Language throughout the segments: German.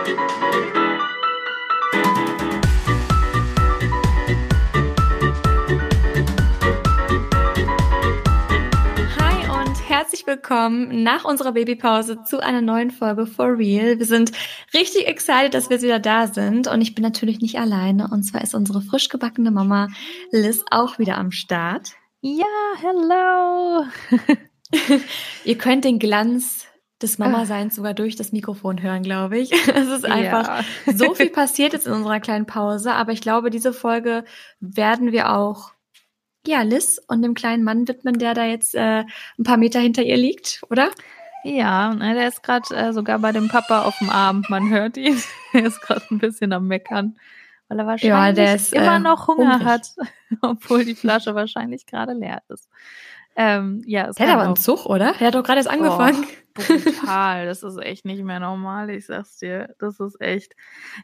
Hi und herzlich willkommen nach unserer Babypause zu einer neuen Folge For Real. Wir sind richtig excited, dass wir wieder da sind und ich bin natürlich nicht alleine und zwar ist unsere frisch gebackene Mama Liz auch wieder am Start. Ja, hello. Ihr könnt den Glanz des Mama-Seins sogar durch das Mikrofon hören, glaube ich. Es ist einfach Ja. so viel passiert jetzt in unserer kleinen Pause, aber ich glaube, diese Folge werden wir auch ja, Liz und dem kleinen Mann widmen, der da jetzt äh, ein paar Meter hinter ihr liegt, oder? Ja, ne, der ist gerade äh, sogar bei dem Papa auf dem Arm. Man hört ihn. Er ist gerade ein bisschen am Meckern, weil er wahrscheinlich der ist, immer äh, noch Hunger hungrig. hat, obwohl die Flasche wahrscheinlich gerade leer ist. Ähm, ja, es Der hat aber einen Zug, oder? Der hat doch gerade erst angefangen. brutal. Das ist echt nicht mehr normal, ich sag's dir. Das ist echt.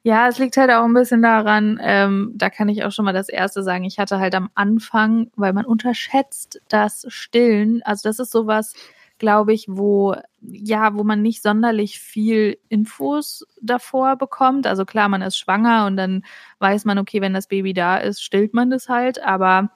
Ja, es liegt halt auch ein bisschen daran, ähm, da kann ich auch schon mal das Erste sagen. Ich hatte halt am Anfang, weil man unterschätzt das Stillen. Also das ist sowas, glaube ich, wo, ja, wo man nicht sonderlich viel Infos davor bekommt. Also klar, man ist schwanger und dann weiß man, okay, wenn das Baby da ist, stillt man das halt, aber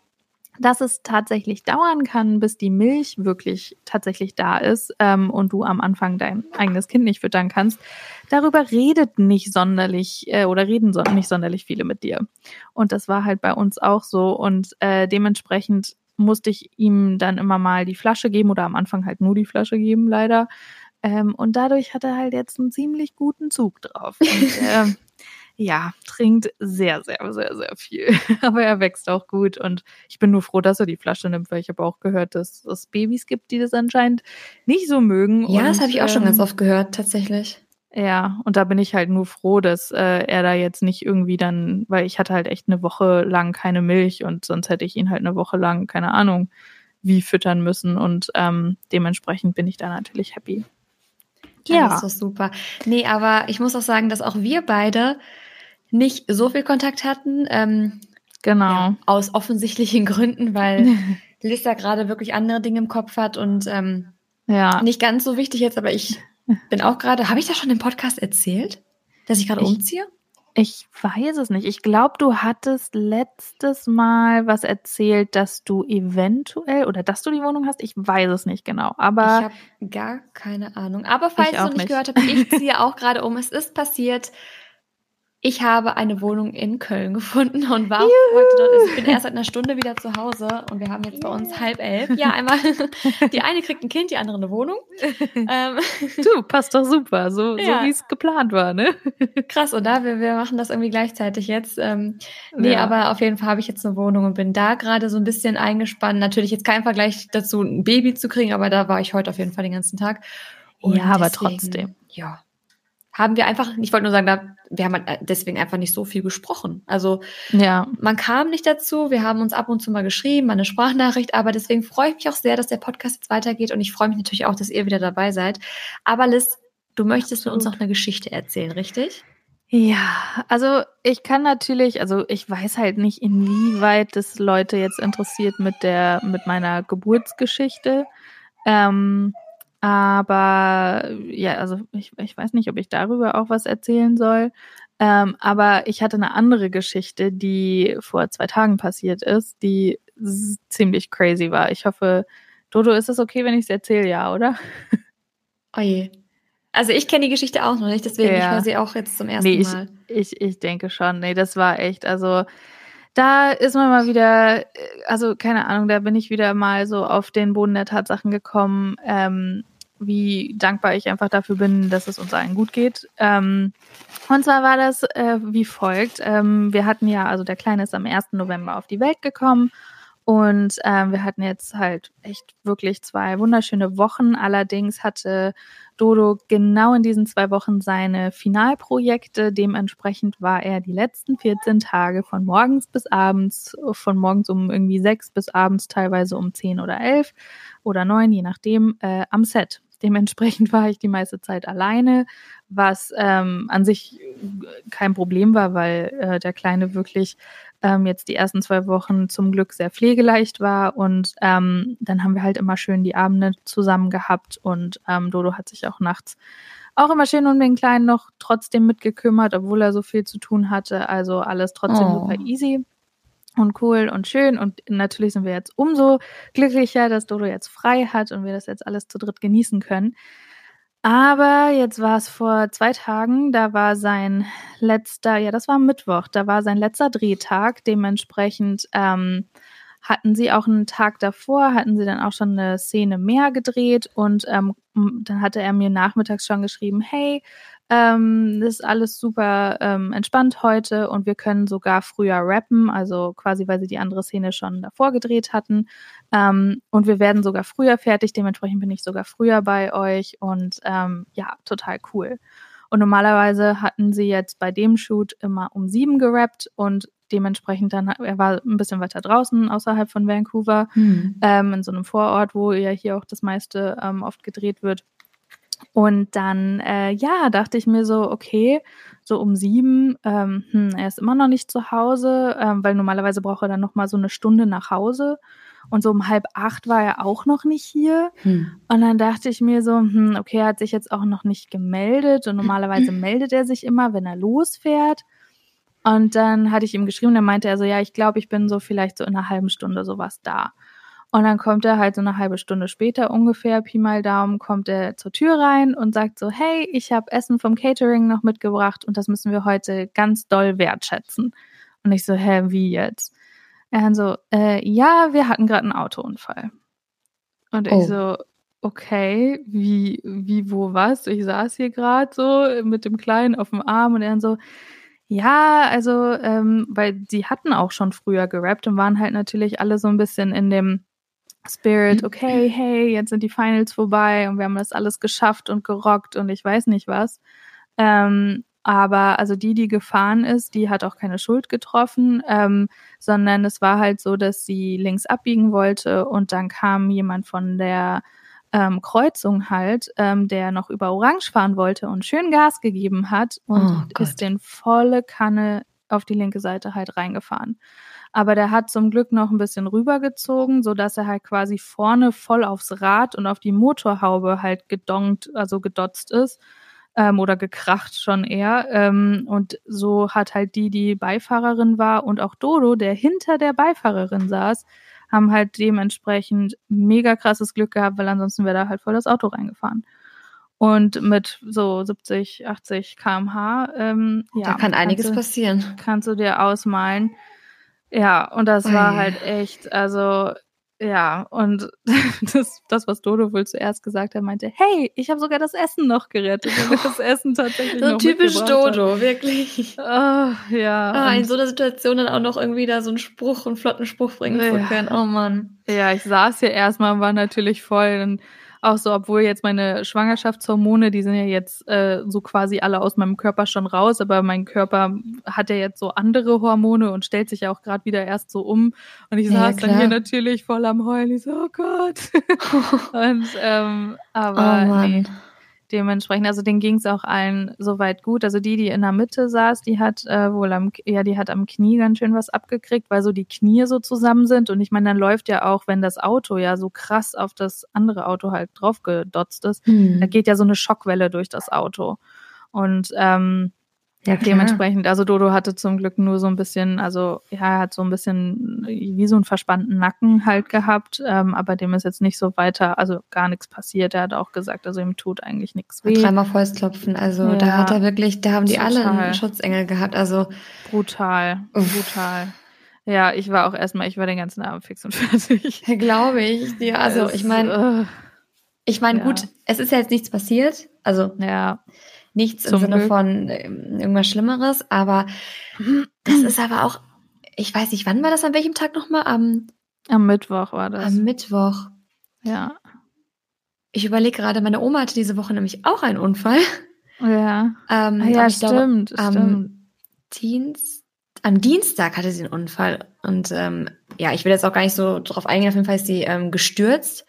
dass es tatsächlich dauern kann, bis die Milch wirklich tatsächlich da ist ähm, und du am Anfang dein eigenes Kind nicht füttern kannst, darüber redet nicht sonderlich äh, oder reden so, nicht sonderlich viele mit dir. Und das war halt bei uns auch so und äh, dementsprechend musste ich ihm dann immer mal die Flasche geben oder am Anfang halt nur die Flasche geben, leider. Ähm, und dadurch hat er halt jetzt einen ziemlich guten Zug drauf. Und, ähm, ja, trinkt sehr, sehr, sehr, sehr viel. Aber er wächst auch gut und ich bin nur froh, dass er die Flasche nimmt, weil ich habe auch gehört, dass es Babys gibt, die das anscheinend nicht so mögen. Ja, und, das habe ich auch schon ähm, ganz oft gehört, tatsächlich. Ja, und da bin ich halt nur froh, dass äh, er da jetzt nicht irgendwie dann, weil ich hatte halt echt eine Woche lang keine Milch und sonst hätte ich ihn halt eine Woche lang, keine Ahnung, wie füttern müssen und ähm, dementsprechend bin ich da natürlich happy. Ja. Das ist doch super. Nee, aber ich muss auch sagen, dass auch wir beide nicht so viel Kontakt hatten. Ähm, genau. ja, aus offensichtlichen Gründen, weil Lisa gerade wirklich andere Dinge im Kopf hat und ähm, Ja, nicht ganz so wichtig jetzt, aber ich bin auch gerade, habe ich das schon im Podcast erzählt, dass ich gerade Ich- umziehe? Ich weiß es nicht. Ich glaube, du hattest letztes Mal was erzählt, dass du eventuell oder dass du die Wohnung hast. Ich weiß es nicht genau. Ich Aber habe gar keine Ahnung. Aber falls Ich du nicht, nicht. gehört hast, ich ziehe auch gerade um. Es ist passiert. Ich habe eine Wohnung in Köln gefunden und war heute dort. Also Ich bin erst seit einer Stunde wieder zu Hause und wir haben jetzt bei uns halb elf. Ja, einmal die eine kriegt ein Kind, die andere eine Wohnung. Ähm, du, passt doch super, so, Ja. so wie es geplant war, ne? krass, oder? Wir, wir machen das irgendwie gleichzeitig jetzt. Ähm, Nee, Ja. aber auf jeden Fall habe ich jetzt eine Wohnung und bin da gerade so ein bisschen eingespannt. Natürlich jetzt kein Vergleich dazu, ein Baby zu kriegen, aber da war ich heute auf jeden Fall den ganzen Tag. Ja, aber trotzdem. Ja. Haben wir einfach, ich wollte nur sagen, da, wir haben halt deswegen einfach nicht so viel gesprochen. Also Ja, man kam nicht dazu, wir haben uns ab und zu mal geschrieben, mal eine Sprachnachricht, aber deswegen freue ich mich auch sehr, dass der Podcast jetzt weitergeht und ich freue mich natürlich auch, dass ihr wieder dabei seid. Aber Liz, du möchtest mit uns Absolut. noch eine Geschichte erzählen, richtig? Ja, also ich kann natürlich, also ich weiß halt nicht, inwieweit das Leute jetzt interessiert mit der, mit meiner Geburtsgeschichte. Ähm, aber ja, also ich, ich weiß nicht, ob ich darüber auch was erzählen soll. Ähm, aber ich hatte eine andere Geschichte, die vor zwei Tagen passiert ist, die ziemlich crazy war. Ich hoffe, Dodo, ist es okay, wenn ich es erzähle, ja, oder? Oje. Also ich kenne die Geschichte auch noch nicht, deswegen ich Ja. höre sie auch jetzt zum ersten Nee, ich, Mal. ich, ich denke schon. Nee, das war echt, also da ist man mal wieder, äh, also keine Ahnung, da bin ich wieder mal so auf den Boden der Tatsachen gekommen, ähm, wie dankbar ich einfach dafür bin, dass es uns allen gut geht. Ähm, und zwar war das äh, wie folgt. Ähm, wir hatten ja, also der Kleine ist am 1. November auf die Welt gekommen und ähm, wir hatten jetzt halt echt wirklich zwei wunderschöne Wochen. Allerdings hatte Dodo genau in diesen zwei Wochen seine Finalprojekte. Dementsprechend war er die letzten 14 Tage von morgens bis abends, von morgens um irgendwie sechs bis abends teilweise um zehn oder elf oder neun, je nachdem, äh, am Set. Dementsprechend war ich die meiste Zeit alleine, was ähm, an sich kein Problem war, weil äh, der Kleine wirklich ähm, jetzt die ersten zwei Wochen zum Glück sehr pflegeleicht war und ähm, dann haben wir halt immer schön die Abende zusammen gehabt und ähm, Dodo hat sich auch nachts auch immer schön um den Kleinen noch trotzdem mitgekümmert, obwohl er so viel zu tun hatte. Also alles trotzdem oh. super easy und cool und schön. Und natürlich sind wir jetzt umso glücklicher, dass Dodo jetzt frei hat und wir das jetzt alles zu dritt genießen können. Aber jetzt war es vor zwei Tagen, da war sein letzter, ja, das war Mittwoch, da war sein letzter Drehtag. Dementsprechend ähm, hatten sie auch einen Tag davor, hatten sie dann auch schon eine Szene mehr gedreht und ähm, dann hatte er mir nachmittags schon geschrieben, hey, ähm, das ist alles super ähm, entspannt heute und wir können sogar früher rappen, also quasi, weil sie die andere Szene schon davor gedreht hatten. Ähm, und wir werden sogar früher fertig, dementsprechend bin ich sogar früher bei euch und ähm, ja, total cool. Und normalerweise hatten sie jetzt bei dem Shoot immer um sieben gerappt und dementsprechend dann, er war ein bisschen weiter draußen, außerhalb von Vancouver, hm. ähm, in so einem Vorort, wo ja hier auch das meiste ähm, oft gedreht wird. Und dann, äh, ja, dachte ich mir so, okay, so um sieben, ähm, hm, er ist immer noch nicht zu Hause, ähm, weil normalerweise braucht er dann noch mal so eine Stunde nach Hause. Und so um halb acht war er auch noch nicht hier. Hm. Und dann dachte ich mir so, hm, okay, er hat sich jetzt auch noch nicht gemeldet. Und normalerweise meldet er sich immer, wenn er losfährt. Und dann hatte ich ihm geschrieben, dann meinte er so, ja, ich glaube, ich bin so vielleicht so in einer halben Stunde sowas da. Und dann kommt er halt so eine halbe Stunde später ungefähr, Pi mal Daumen, kommt er zur Tür rein und sagt so, hey, ich habe Essen vom Catering noch mitgebracht und das müssen wir heute ganz doll wertschätzen. Und ich so, hä, wie jetzt? Er dann so, äh, ja, wir hatten gerade einen Autounfall. Und ich oh. so, okay, wie, wie, wo, was? Ich saß hier gerade so mit dem Kleinen auf dem Arm und er dann so, ja, also, ähm, weil sie hatten auch schon früher gerappt und waren halt natürlich alle so ein bisschen in dem Spirit, okay, hey, jetzt sind die Finals vorbei und wir haben das alles geschafft und gerockt und ich weiß nicht was. Ähm, aber also die, die gefahren ist, die hat auch keine Schuld getroffen, ähm, sondern es war halt so, dass sie links abbiegen wollte und dann kam jemand von der ähm, Kreuzung halt, ähm, der noch über Orange fahren wollte und schön Gas gegeben hat und oh ist den volle Kanne auf die linke Seite halt reingefahren. Aber der hat zum Glück noch ein bisschen rübergezogen, so dass er halt quasi vorne voll aufs Rad und auf die Motorhaube halt gedonkt, also gedotzt ist ähm, oder gekracht schon eher. Ähm, und so hat halt die, die Beifahrerin war und auch Dodo, der hinter der Beifahrerin saß, haben halt dementsprechend mega krasses Glück gehabt, weil ansonsten wäre da halt voll das Auto reingefahren. Und mit so 70, 80 kmh, ähm, ja. Da kann einiges du, passieren. Kannst du dir ausmalen, ja, und das war halt echt, also ja, und das, das, was Dodo wohl zuerst gesagt hat, meinte, hey, ich habe sogar das Essen noch gerettet und das Essen tatsächlich so noch typisch Dodo, hat. wirklich. Oh, ja. Ah, in so einer Situation dann auch noch irgendwie da so einen Spruch, einen flotten Spruch bringen ja. zu können. Oh Mann. Ja, ich saß hier erstmal und war natürlich voll. Und auch so, obwohl jetzt meine Schwangerschaftshormone, die sind ja jetzt äh, so quasi alle aus meinem Körper schon raus, aber mein Körper hat ja jetzt so andere Hormone und stellt sich ja auch gerade wieder erst so um. Und ich ja, saß klar. dann hier natürlich voll am Heulen. Ich so, oh Gott. und ähm, aber oh nee dementsprechend, also denen ging es auch allen soweit gut. Also die, die in der Mitte saß, die hat äh, wohl am, ja, die hat am Knie ganz schön was abgekriegt, weil so die Knie so zusammen sind. Und ich meine, dann läuft ja auch, wenn das Auto ja so krass auf das andere Auto halt draufgedotzt ist, hm. da geht ja so eine Schockwelle durch das Auto. Und ähm, ja, dementsprechend, also Dodo hatte zum Glück nur so ein bisschen, also ja, er hat so ein bisschen wie so einen verspannten Nacken halt gehabt, ähm, aber dem ist jetzt nicht so weiter, also gar nichts passiert. Er hat auch gesagt, also ihm tut eigentlich nichts weh. Dreimal Fäustklopfen, also ja, da hat er wirklich, da haben die total. alle einen Schutzengel gehabt, also. Brutal, brutal. Ja, ich war auch erstmal, ich war den ganzen Abend fix und fertig. Glaube ich dir. Also, ich meine, ich meine, ja. gut, es ist ja jetzt nichts passiert, also. Ja Nichts Zum im Sinne Glück. von ähm, irgendwas Schlimmeres, aber das ist aber auch, ich weiß nicht, wann war das, an welchem Tag nochmal? Am, am Mittwoch war das. Am Mittwoch. Ja. Ich überlege gerade, meine Oma hatte diese Woche nämlich auch einen Unfall. Ja. Ähm, ja, stimmt. Glaube, am. Dienst, am Dienstag hatte sie einen Unfall. Und ähm, ja, ich will jetzt auch gar nicht so drauf eingehen. Auf jeden Fall ist sie ähm, gestürzt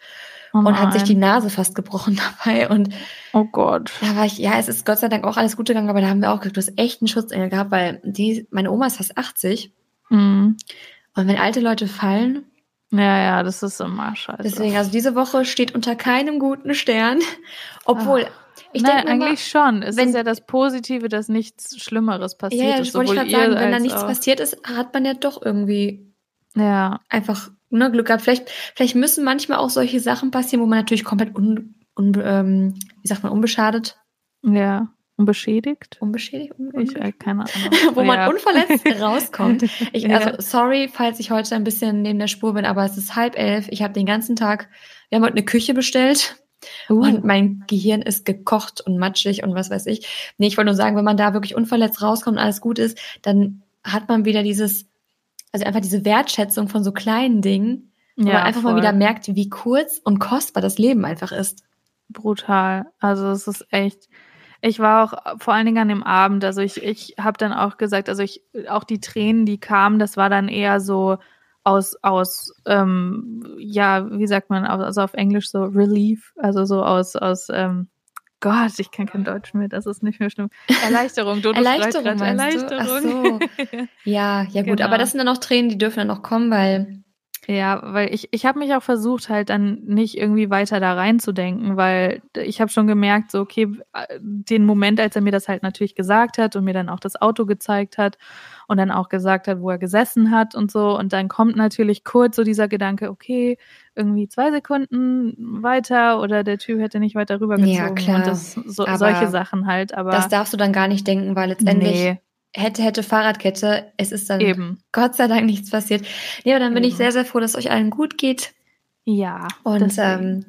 oh und hat sich die Nase fast gebrochen dabei. Und oh Gott. Da war ich, ja, es ist Gott sei Dank auch alles gut gegangen, aber da haben wir auch gesagt, du hast echt einen Schutzengel gehabt, weil die, meine Oma ist fast 80. Mhm. Und wenn alte Leute fallen. Ja, ja, das ist immer scheiße. Deswegen, also diese Woche steht unter keinem guten Stern. Obwohl, Ach. Ich Nein, denk mir immer, eigentlich schon. Es wenn- ist ja das Positive, dass nichts Schlimmeres passiert Ja, ja, ist. wollte ich gerade sagen, wenn da nichts auch- passiert ist, hat man ja doch irgendwie Ja, einfach ne, Glück gehabt. Vielleicht, vielleicht müssen manchmal auch solche Sachen passieren, wo man natürlich komplett un, un, ähm, wie sagt man, unbeschadet, ja. Und beschädigt? unbeschädigt, un, Ich, äh, keine Ahnung. wo man ja. unverletzt rauskommt. Ich, Ja. Also sorry, falls ich heute ein bisschen neben der Spur bin, aber es ist halb elf. Ich habe den ganzen Tag, wir haben heute eine Küche bestellt Uh, und mein Gehirn ist gekocht und matschig und was weiß ich. Nee, ich wollte nur sagen, wenn man da wirklich unverletzt rauskommt und alles gut ist, dann hat man wieder dieses, also einfach diese Wertschätzung von so kleinen Dingen, wo man einfach mal voll. wieder merkt, wie kurz und kostbar das Leben einfach ist. brutal. Also es ist echt. Ich war auch vor allen Dingen an dem Abend, also ich, ich habe dann auch gesagt, also ich, auch die Tränen, die kamen, das war dann eher so aus, aus, ähm, ja, wie sagt man, also auf Englisch so Relief, also so aus, aus, ähm, Gott, ich kann kein Deutsch mehr, das ist nicht mehr schlimm. Erleichterung, Dodo Erleichterung, grad, du? Ach Erleichterung. Ja, ja gut, Genau. aber das sind dann noch Tränen, die dürfen dann noch kommen, weil Ja, weil ich, ich habe mich auch versucht, halt dann nicht irgendwie weiter da reinzudenken, weil ich habe schon gemerkt, so, okay, den Moment, als er mir das halt natürlich gesagt hat und mir dann auch das Auto gezeigt hat und dann auch gesagt hat, wo er gesessen hat und so. Und dann kommt natürlich kurz so dieser Gedanke, okay, irgendwie zwei Sekunden weiter oder der Typ hätte nicht weiter rübergezogen. Ja, klar. Und das, so, solche Sachen halt, aber das darfst du dann gar nicht denken, weil letztendlich nee, hätte, hätte Fahrradkette, es ist dann eben. Gott sei Dank nichts passiert. Aber dann bin ich sehr, sehr froh, dass euch allen gut geht. Ja. Und ähm,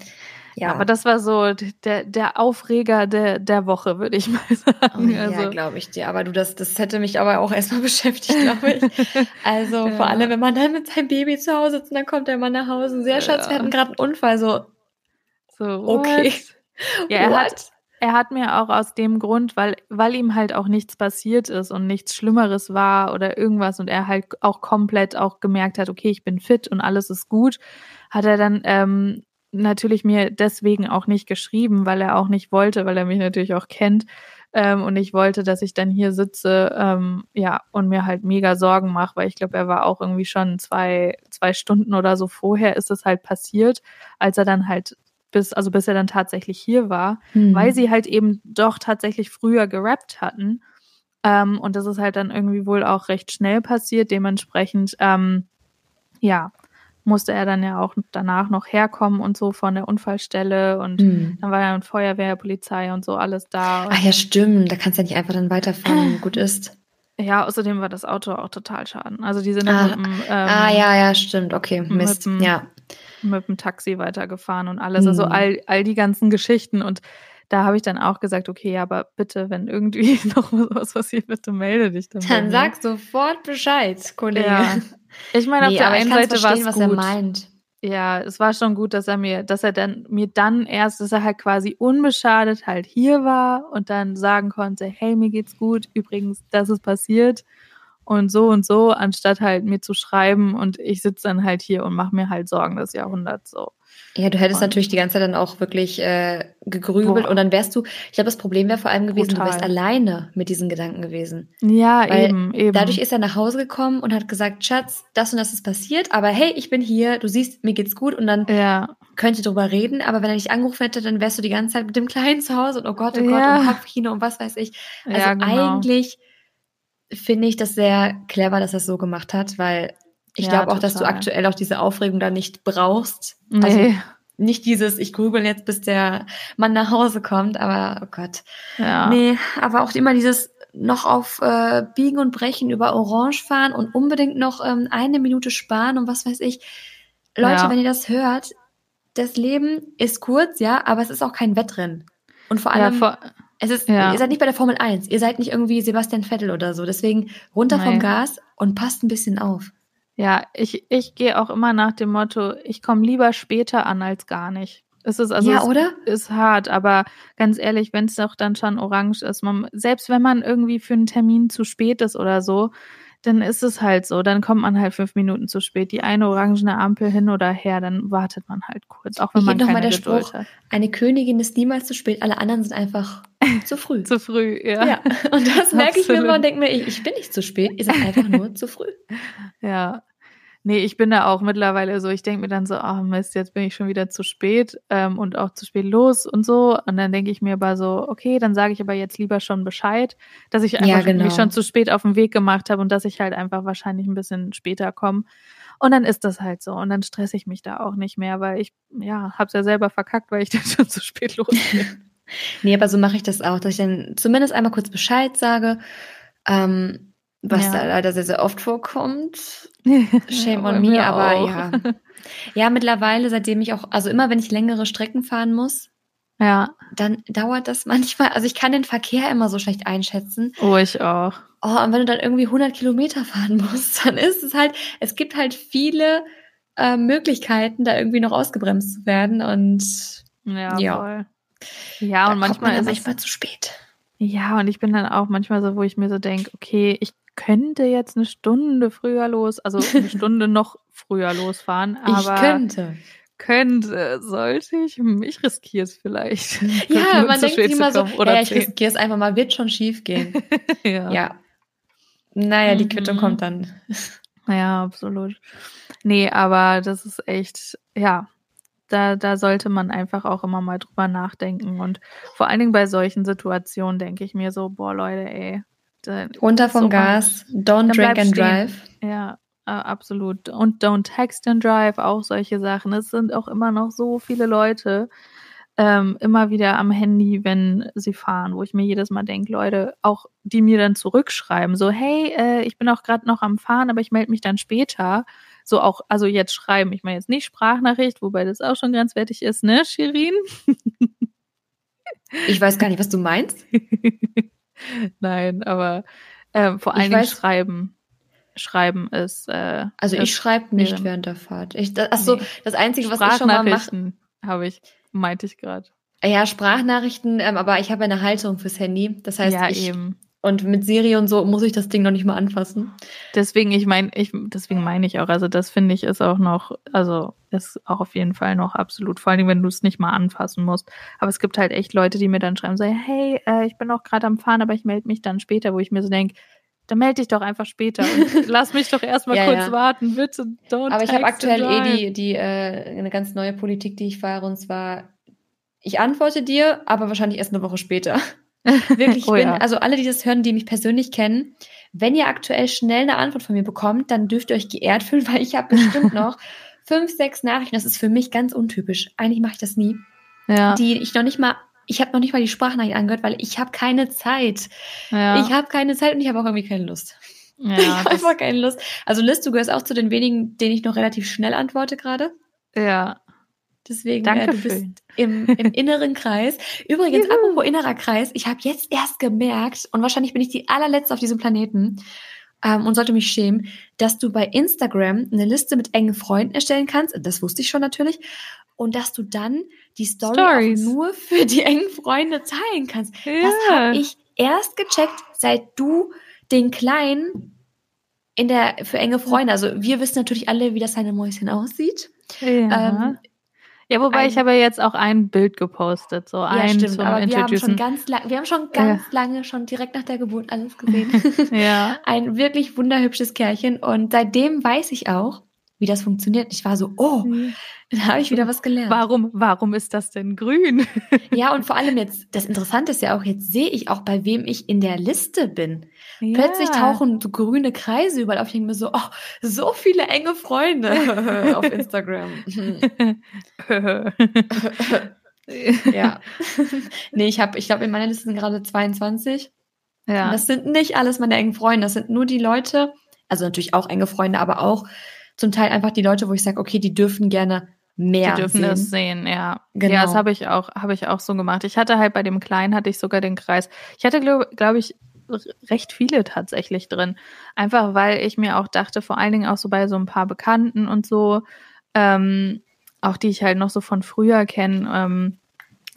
ja, Aber das war so der, der Aufreger der, der Woche, würde ich mal sagen. Oh, ja, also, glaube ich dir. Aber du, das, das hätte mich aber auch erstmal beschäftigt, glaube ich. Also Ja. vor allem, wenn man dann mit seinem Baby zu Hause sitzt und dann kommt der Mann nach Hause und sehr Schatz, wir Ja. hatten gerade einen Unfall. So, so, okay. Ja, er hat, er hat mir auch aus dem Grund, weil, weil ihm halt auch nichts passiert ist und nichts Schlimmeres war oder irgendwas und er halt auch komplett auch gemerkt hat, okay, ich bin fit und alles ist gut, hat er dann ähm, natürlich mir deswegen auch nicht geschrieben, weil er auch nicht wollte, weil er mich natürlich auch kennt ähm, und ich wollte, dass ich dann hier sitze, ähm, ja, und mir halt mega Sorgen mache, weil ich glaube, er war auch irgendwie schon zwei, zwei Stunden oder so vorher ist es halt passiert, als er dann halt bis, also bis er dann tatsächlich hier war, Hm. weil sie halt eben doch tatsächlich früher gerappt hatten. Ähm, und das ist halt dann irgendwie wohl auch recht schnell passiert. Dementsprechend, ähm, ja, musste er dann ja auch danach noch herkommen und so von der Unfallstelle und Hm. dann war ja Feuerwehr, Polizei und so alles da. Ach ja, stimmt. Da kannst du ja nicht einfach dann weiterfahren gut ist. Ja, außerdem war das Auto auch total schaden. Also die sind Ah, dann mit, dem, ähm, ah, ja, ja, stimmt. Okay, Mist. dem- Ja. mit dem Taxi weitergefahren und alles. Also Mhm. all, all die ganzen Geschichten. Und da habe ich dann auch gesagt, okay, aber bitte, wenn irgendwie noch was passiert, bitte melde dich dann. Dann sag sofort Bescheid, Kollege. Ja. Ich meine, Nee, auf der einen Seite war es was gut. er meint. Ja, es war schon gut, dass er mir, dass er dann mir dann erst, dass er halt quasi unbeschadet halt hier war und dann sagen konnte, hey, mir geht's gut, übrigens, das ist passiert und so und so, anstatt halt mir zu schreiben und ich sitze dann halt hier und mache mir halt Sorgen des Jahrhunderts so. Ja, du hättest Und- natürlich die ganze Zeit dann auch wirklich äh, gegrübelt Boah. und dann wärst du, ich glaube, das Problem wäre vor allem gewesen, du wärst alleine mit diesen Gedanken gewesen. Ja, Weil eben, eben. Dadurch ist er nach Hause gekommen und hat gesagt, Schatz, das und das ist passiert, aber hey, ich bin hier, du siehst, mir geht's gut und dann ja, könnt ihr drüber reden, aber wenn er dich angerufen hätte, dann wärst du die ganze Zeit mit dem Kleinen zu Hause und oh Gott, oh Gott, Ja. und Kopfkino und was weiß ich. Also ja, genau. eigentlich finde ich das sehr clever, dass er es so gemacht hat, weil ich Ja, glaube auch, dass du aktuell auch diese Aufregung da nicht brauchst. Also Nee, nicht dieses, ich grübel jetzt, bis der Mann nach Hause kommt, aber oh Gott. ja. Nee, aber auch immer dieses noch auf äh, Biegen und Brechen über Orange fahren und unbedingt noch ähm, eine Minute sparen und was weiß ich. Leute, Ja. wenn ihr das hört, das Leben ist kurz, ja, aber es ist auch kein Wettrennen. Und vor ja, allem, vor, es ist, ja. ihr seid nicht bei der Formel 1, ihr seid nicht irgendwie Sebastian Vettel oder so. Deswegen runter vom Nee. Gas und passt ein bisschen auf. Ja, ich, ich gehe auch immer nach dem Motto, ich komme lieber später an als gar nicht. Es ist also ja, es oder? ist hart, aber ganz ehrlich, wenn es doch dann schon orange ist, man, selbst wenn man irgendwie für einen Termin zu spät ist oder so, dann ist es halt so, dann kommt man halt fünf Minuten zu spät. Die eine orangene Ampel hin oder her, dann wartet man halt kurz, auch wenn Hier man nochmal keine der Geduld Spruch, hat. eine Königin ist niemals zu spät, alle anderen sind einfach zu früh. Zu früh, ja. Ja, und das merke ich mir immer und denke mir, ich, ich bin nicht zu spät, ihr seid einfach nur zu früh. Ja. Nee, ich bin da auch mittlerweile so, ich denke mir dann so, ach oh Mist, jetzt bin ich schon wieder zu spät ähm, und auch zu spät los und so. Und dann denke ich mir aber so, okay, dann sage ich aber jetzt lieber schon Bescheid, dass ich einfach Ja, schon- mich genau. schon zu spät auf den Weg gemacht habe und dass ich halt einfach wahrscheinlich ein bisschen später komme. Und dann ist das halt so. Und dann stresse ich mich da auch nicht mehr, weil ich, ja, hab's ja selber verkackt, weil ich dann schon zu spät los bin. Nee, aber so mache ich das auch, dass ich dann zumindest einmal kurz Bescheid sage, ähm, was Ja. da leider sehr, sehr oft vorkommt. Shame on me, aber auch. ja. Ja, mittlerweile, seitdem ich auch, also immer wenn ich längere Strecken fahren muss, Ja, dann dauert das manchmal, also ich kann den Verkehr immer so schlecht einschätzen. oh, ich auch. Oh, und wenn du dann irgendwie 100 Kilometer fahren musst, dann ist es halt, es gibt halt viele äh, Möglichkeiten, da irgendwie noch ausgebremst zu werden und Ja, Ja. voll. Ja, da und man manchmal dann ist manchmal es, zu spät. ja, und ich bin dann auch manchmal so, wo ich mir so denke, okay, ich könnte jetzt eine Stunde früher los, also eine Stunde noch früher losfahren, aber ich könnte. könnte, sollte ich, Hm, ich riskiere es vielleicht. Ja, man denkt immer so, oder ja, ich riskiere es einfach mal, wird schon schief gehen. ja. ja. Naja, die Quittung Mhm. kommt dann. Ja, absolut. Nee, aber das ist echt, ja, da, da sollte man einfach auch immer mal drüber nachdenken. Und vor allen Dingen bei solchen Situationen denke ich mir so, boah, Leute, ey. Da, Runter vom so Gas, don't drink and stehen. drive. Ja, äh, absolut. Und Don't Text and Drive, auch solche Sachen. Es sind auch immer noch so viele Leute ähm, immer wieder am Handy, wenn sie fahren, wo ich mir jedes Mal denke, Leute, auch die mir dann zurückschreiben, so, hey, äh, ich bin auch gerade noch am Fahren, aber ich melde mich dann später. So auch, also jetzt schreiben, ich meine jetzt nicht Sprachnachricht, wobei das auch schon grenzwertig ist, ne, Shirin? Ich weiß gar nicht, was du meinst. Nein, aber ähm, vor Ich allen Dingen weiß- schreiben. Schreiben ist. Äh, Also ist ich schreibe nicht wäre- während der Fahrt. Ich, das, ach so, Nee. das Einzige, was ich schon mal mache, habe ich, meinte ich gerade. ja, Sprachnachrichten, ähm, aber ich habe eine Halterung fürs Handy. Das heißt, ja, ich, eben. Und mit Siri und so muss ich das Ding noch nicht mal anfassen. Deswegen, ich meine, ich, deswegen meine ich auch, also das finde ich ist auch noch, also ist auch auf jeden Fall noch absolut, vor allem, wenn du es nicht mal anfassen musst. Aber es gibt halt echt Leute, die mir dann schreiben, so, hey, äh, ich bin auch gerade am Fahren, aber ich melde mich dann später, wo ich mir so denke, dann melde dich doch einfach später und lass mich doch erstmal Ja, kurz ja. warten, bitte. Don't Aber ich habe aktuell eh die, die äh, eine ganz neue Politik, die ich fahre, und zwar, ich antworte dir, aber wahrscheinlich erst eine Woche später. Wirklich, ich Oh bin, ja. also alle, die das hören, die mich persönlich kennen, wenn ihr aktuell schnell eine Antwort von mir bekommt, dann dürft ihr euch geehrt fühlen, weil ich habe bestimmt noch fünf, sechs Nachrichten. Das ist für mich ganz untypisch. Eigentlich mache ich das nie. ja, Die ich noch nicht mal, ich habe noch nicht mal die Sprachnachricht angehört, weil ich habe keine Zeit. ja, Ich habe keine Zeit und ich habe auch irgendwie keine Lust. ich ja, habe das, einfach keine Lust. Also Liz, du gehörst auch zu den wenigen, denen ich noch relativ schnell antworte gerade. ja. Deswegen, Danke äh, du bist im, im inneren Kreis. Übrigens, Juhu. apropos innerer Kreis, ich habe jetzt erst gemerkt, und wahrscheinlich bin ich die allerletzte auf diesem Planeten ähm, und sollte mich schämen, dass du bei Instagram eine Liste mit engen Freunden erstellen kannst. Das wusste ich schon natürlich. Und dass du dann die Story nur für die engen Freunde teilen kannst. Das Ja. habe ich erst gecheckt, seit du den Kleinen in der für enge Freunde, also wir wissen natürlich alle, wie das seine Mäuschen aussieht. Ja. Ähm, ja, wobei ein- ich habe jetzt auch ein Bild gepostet, so Ja, ein stimmt, zum aber wir haben schon ganz lang, wir haben schon ganz lange, schon direkt nach der Geburt alles gesehen. Ja, Ein wirklich wunderhübsches Kerlchen und seitdem weiß ich auch, wie das funktioniert. Ich war so, oh, dann habe ich wieder was gelernt. warum, warum ist das denn grün? Ja, und vor allem jetzt, das Interessante ist ja auch, jetzt sehe ich auch, bei wem ich in der Liste bin. Plötzlich Ja. tauchen so grüne Kreise überall auf. Ich denke mir so, oh, so viele enge Freunde auf Instagram. ja. nee, ich habe, ich glaube, in meiner Liste sind gerade 22. ja. Das sind nicht alles meine engen Freunde, das sind nur die Leute, also natürlich auch enge Freunde, aber auch zum Teil einfach die Leute, wo ich sage, okay, die dürfen gerne mehr Die dürfen sehen. das sehen, ja. Genau. Ja, das habe ich auch, habe ich auch so gemacht. Ich hatte halt bei dem Kleinen hatte ich sogar den Kreis. Ich hatte, glaube glaub ich, recht viele tatsächlich drin. Einfach weil ich mir auch dachte, vor allen Dingen auch so bei so ein paar Bekannten und so, ähm, auch die ich halt noch so von früher kenne, ähm,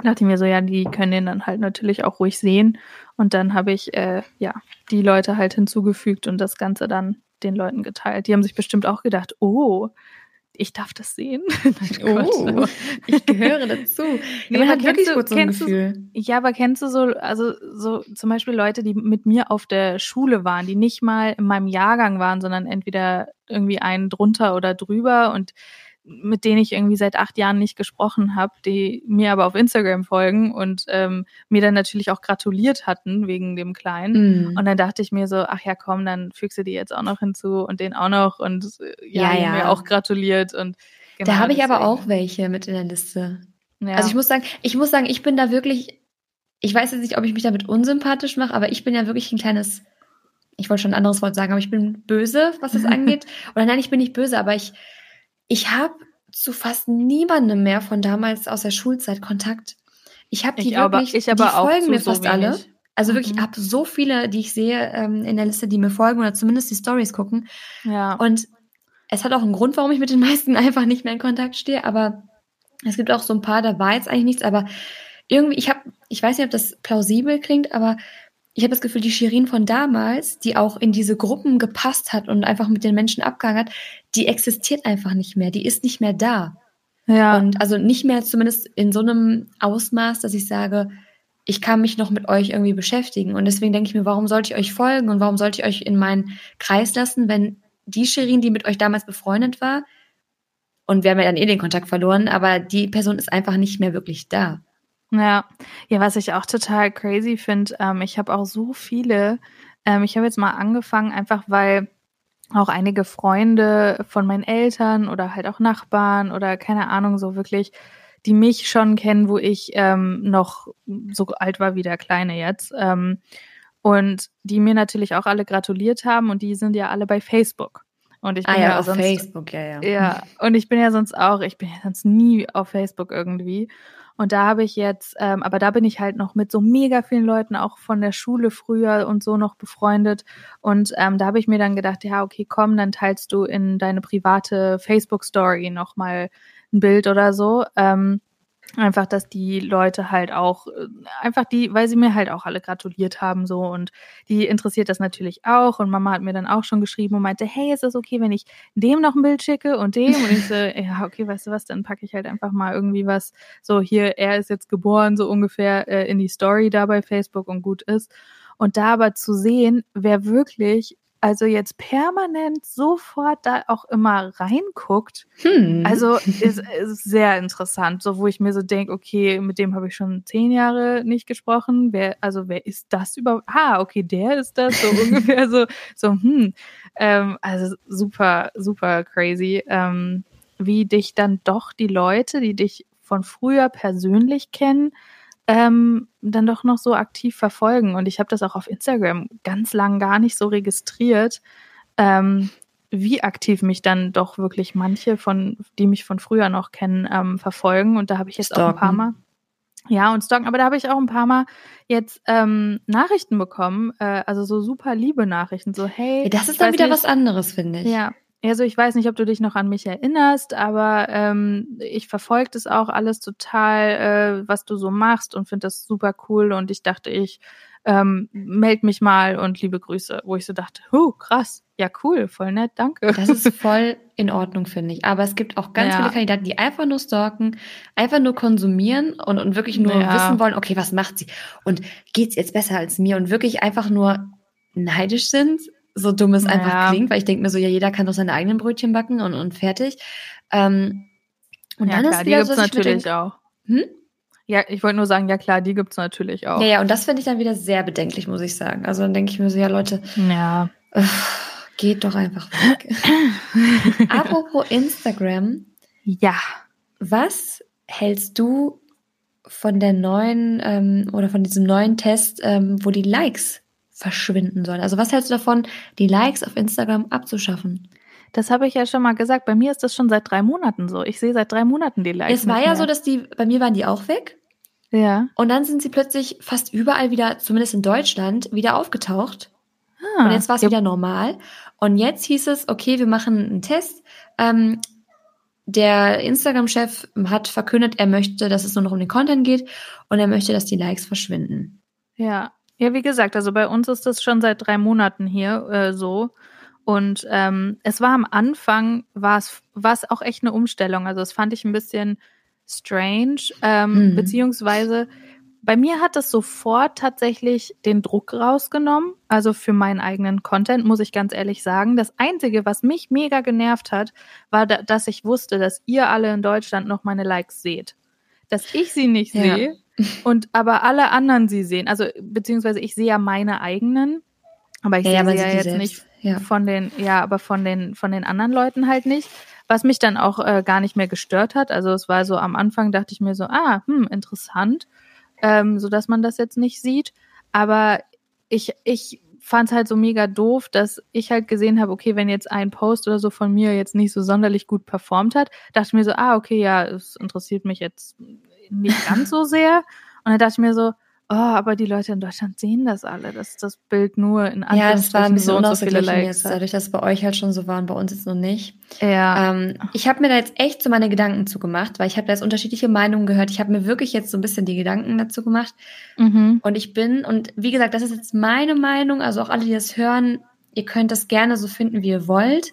dachte ich mir so, ja, die können den dann halt natürlich auch ruhig sehen. Und dann habe ich, äh, ja, die Leute halt hinzugefügt und das Ganze dann den Leuten geteilt. Die haben sich bestimmt auch gedacht, oh, ich darf das sehen. oh, ich gehöre dazu. Nee, man hat wirklich gut so ein Gefühl. Du, ja, aber kennst du so, also so zum Beispiel Leute, die mit mir auf der Schule waren, die nicht mal in meinem Jahrgang waren, sondern entweder irgendwie einen drunter oder drüber und mit denen ich irgendwie seit acht Jahren nicht gesprochen habe, die mir aber auf Instagram folgen und ähm, mir dann natürlich auch gratuliert hatten wegen dem Kleinen. Mm. Und dann dachte ich mir so, ach ja, komm, dann fügst du die jetzt auch noch hinzu und den auch noch und äh, ja, ja, ja. mir auch gratuliert und genau, da habe ich aber auch welche mit in der Liste. Ja. Also ich muss sagen, ich muss sagen, ich bin da wirklich, ich weiß jetzt nicht, ob ich mich damit unsympathisch mache, aber ich bin ja wirklich ein kleines, ich wollte schon ein anderes Wort sagen, aber ich bin böse, was das angeht. Oder nein, ich bin nicht böse, aber ich ich habe zu fast niemandem mehr von damals aus der Schulzeit Kontakt. Ich habe die ich wirklich, aber, ich aber die folgen mir so fast wenig. alle. Also wirklich, mhm. ich habe so viele, die ich sehe ähm, in der Liste, die mir folgen oder zumindest die Stories gucken. Ja. Und es hat auch einen Grund, warum ich mit den meisten einfach nicht mehr in Kontakt stehe. Aber es gibt auch so ein paar, da war jetzt eigentlich nichts. Aber irgendwie, ich habe, ich weiß nicht, ob das plausibel klingt, aber ich habe das Gefühl, die Shirin von damals, die auch in diese Gruppen gepasst hat und einfach mit den Menschen abgehangen hat, die existiert einfach nicht mehr. Die ist nicht mehr da. Ja. Und also nicht mehr zumindest in so einem Ausmaß, dass ich sage, ich kann mich noch mit euch irgendwie beschäftigen. Und deswegen denke ich mir, warum sollte ich euch folgen und warum sollte ich euch in meinen Kreis lassen, wenn die Shirin, die mit euch damals befreundet war, und wir haben ja dann eh den Kontakt verloren, aber die Person ist einfach nicht mehr wirklich da. Ja, ja, was ich auch total crazy finde, ähm, ich habe auch so viele, ähm, ich habe jetzt mal angefangen, einfach weil auch einige Freunde von meinen Eltern oder halt auch Nachbarn oder keine Ahnung, so wirklich, die mich schon kennen, wo ich ähm, noch so alt war wie der Kleine jetzt. Ähm, und die mir natürlich auch alle gratuliert haben und die sind ja alle bei Facebook. Und ich ah bin ah, ja, auf sonst, Facebook, ja, ja. Ja, und ich bin ja sonst auch, ich bin ja sonst nie auf Facebook irgendwie. Und da habe ich jetzt, ähm, aber da bin ich halt noch mit so mega vielen Leuten auch von der Schule früher und so noch befreundet. Und ähm, da habe ich mir dann gedacht, ja, okay, komm, dann teilst du in deine private Facebook-Story nochmal ein Bild oder so. Ähm, Einfach, dass die Leute halt auch, äh, einfach die, weil sie mir halt auch alle gratuliert haben so. Und die interessiert das natürlich auch. Und Mama hat mir dann auch schon geschrieben und meinte, hey, ist das okay, wenn ich dem noch ein Bild schicke und dem? Und ich so, ja, okay, weißt du was, dann packe ich halt einfach mal irgendwie was, so hier, er ist jetzt geboren, so ungefähr äh, in die Story da bei Facebook und gut ist. Und da aber zu sehen, wer wirklich also jetzt permanent sofort da auch immer reinguckt. Hm. Also ist, ist sehr interessant, so wo ich mir so denke, okay, mit dem habe ich schon zehn Jahre nicht gesprochen. Wer, also wer ist das überhaupt? Ah, okay, der ist das, so ungefähr so, so, hm. Ähm, also super, super crazy, ähm, wie dich dann doch die Leute, die dich von früher persönlich kennen, ähm, dann doch noch so aktiv verfolgen. Und ich habe das auch auf Instagram ganz lang gar nicht so registriert, ähm, wie aktiv mich dann doch wirklich manche von, die mich von früher noch kennen, ähm, verfolgen. Und da habe ich jetzt Stalken. auch ein paar Mal. Ja, und stalken, aber da habe ich auch ein paar Mal jetzt ähm, Nachrichten bekommen, äh, also so super liebe Nachrichten, so hey. Ja, das ist dann wieder nicht, was anderes, finde ich. Ja, also ich weiß nicht, ob du dich noch an mich erinnerst, aber ähm, ich verfolge das auch alles total, äh, was du so machst und finde das super cool. Und ich dachte, ich ähm, meld mich mal und liebe Grüße, wo ich so dachte, huh, krass, ja cool, voll nett, danke. Das ist voll in Ordnung, finde ich. Aber es gibt auch ganz ja. viele Kandidaten, die einfach nur stalken, einfach nur konsumieren und, und wirklich nur ja. wissen wollen, okay, was macht sie? Und geht's jetzt besser als mir? Und wirklich einfach nur neidisch sind so dumm es einfach ja. klingt, weil ich denke mir so, ja, jeder kann doch seine eigenen Brötchen backen und, und fertig. Ähm, und ja, dann klar, ist wieder die gibt's so, natürlich denk, auch. Hm? Ja, ich wollte nur sagen, ja klar, die gibt's natürlich auch. Ja, ja, und das finde ich dann wieder sehr bedenklich, muss ich sagen. Also dann denke ich mir so, ja, Leute, ja. Äh, geht doch einfach weg. Apropos Instagram. Ja. Was hältst du von der neuen ähm, oder von diesem neuen Test, ähm, wo die Likes verschwinden sollen. Also was hältst du davon, die Likes auf Instagram abzuschaffen? Das habe ich ja schon mal gesagt. Bei mir ist das schon seit drei Monaten so. Ich sehe seit drei Monaten die Likes. Es war ja so, dass die, bei mir waren die auch weg. Ja. Und dann sind sie plötzlich fast überall wieder, zumindest in Deutschland, wieder aufgetaucht. Ah, und jetzt war es ja. wieder normal. Und jetzt hieß es, okay, wir machen einen Test. Ähm, der Instagram-Chef hat verkündet, er möchte, dass es nur noch um den Content geht und er möchte, dass die Likes verschwinden. Ja, ja, wie gesagt, also bei uns ist das schon seit drei Monaten hier äh, so. Und ähm, es war am Anfang, war es, auch echt eine Umstellung. Also das fand ich ein bisschen strange, ähm, mhm. beziehungsweise bei mir hat es sofort tatsächlich den Druck rausgenommen, also für meinen eigenen Content, muss ich ganz ehrlich sagen. Das Einzige, was mich mega genervt hat, war, da, dass ich wusste, dass ihr alle in Deutschland noch meine Likes seht. Dass ich sie nicht ja. sehe und aber alle anderen sie sehen. Also beziehungsweise ich sehe ja meine eigenen, aber ich ja, sehe ja, ja jetzt selbst. nicht ja. von den, ja, aber von den, von den anderen Leuten halt nicht. Was mich dann auch äh, gar nicht mehr gestört hat. Also es war so am Anfang dachte ich mir so, ah, hm, interessant ähm, so dass man das jetzt nicht sieht. Aber ich, ich fand es halt so mega doof, dass ich halt gesehen habe, okay, wenn jetzt ein Post oder so von mir jetzt nicht so sonderlich gut performt hat, dachte ich mir so, ah, okay, ja, es interessiert mich jetzt nicht ganz so sehr. Und dann dachte ich mir so, oh, aber die Leute in Deutschland sehen das alle, dass das Bild nur in Ja, das war ein bisschen so, so viele Likes jetzt, dadurch, dass es bei euch halt schon so war und bei uns jetzt noch nicht. Ja. Ähm, ich habe mir da jetzt echt so meine Gedanken zugemacht, weil ich habe da jetzt unterschiedliche Meinungen gehört. Ich habe mir wirklich jetzt so ein bisschen die Gedanken dazu gemacht. Mhm. Und ich bin, und wie gesagt, das ist jetzt meine Meinung, also auch alle, die das hören, ihr könnt das gerne so finden, wie ihr wollt.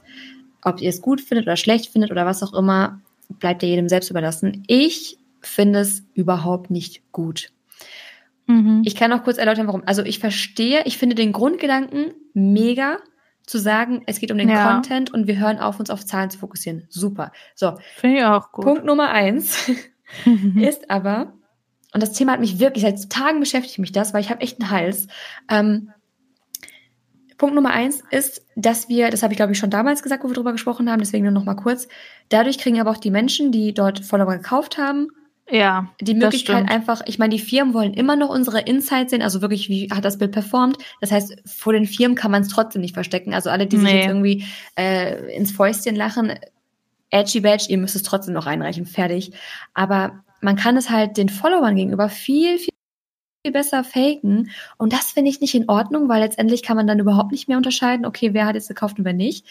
Ob ihr es gut findet oder schlecht findet oder was auch immer, bleibt ja jedem selbst überlassen. Ich finde es überhaupt nicht gut. Mhm. Ich kann auch kurz erläutern, warum. Also ich verstehe, ich finde den Grundgedanken mega, zu sagen, es geht um den ja. Content und wir hören auf, uns auf Zahlen zu fokussieren. Super. So. Finde ich auch gut. Punkt Nummer eins ist aber, und das Thema hat mich wirklich, seit Tagen beschäftigt mich das, weil ich habe echt einen Hals. Ähm, Punkt Nummer eins ist, dass wir, das habe ich glaube ich schon damals gesagt, wo wir drüber gesprochen haben, deswegen nur noch mal kurz. Dadurch kriegen aber auch die Menschen, die dort Follower gekauft haben, ja. Die Möglichkeit einfach, ich meine, die Firmen wollen immer noch unsere Insights sehen, also wirklich, wie hat das Bild performt. Das heißt, vor den Firmen kann man es trotzdem nicht verstecken. Also alle, die nee. sich jetzt irgendwie äh, ins Fäustchen lachen, edgy badge, ihr müsst es trotzdem noch einreichen, fertig. Aber man kann es halt den Followern gegenüber viel, viel viel besser faken. Und das finde ich nicht in Ordnung, weil letztendlich kann man dann überhaupt nicht mehr unterscheiden, okay, wer hat jetzt gekauft und wer nicht.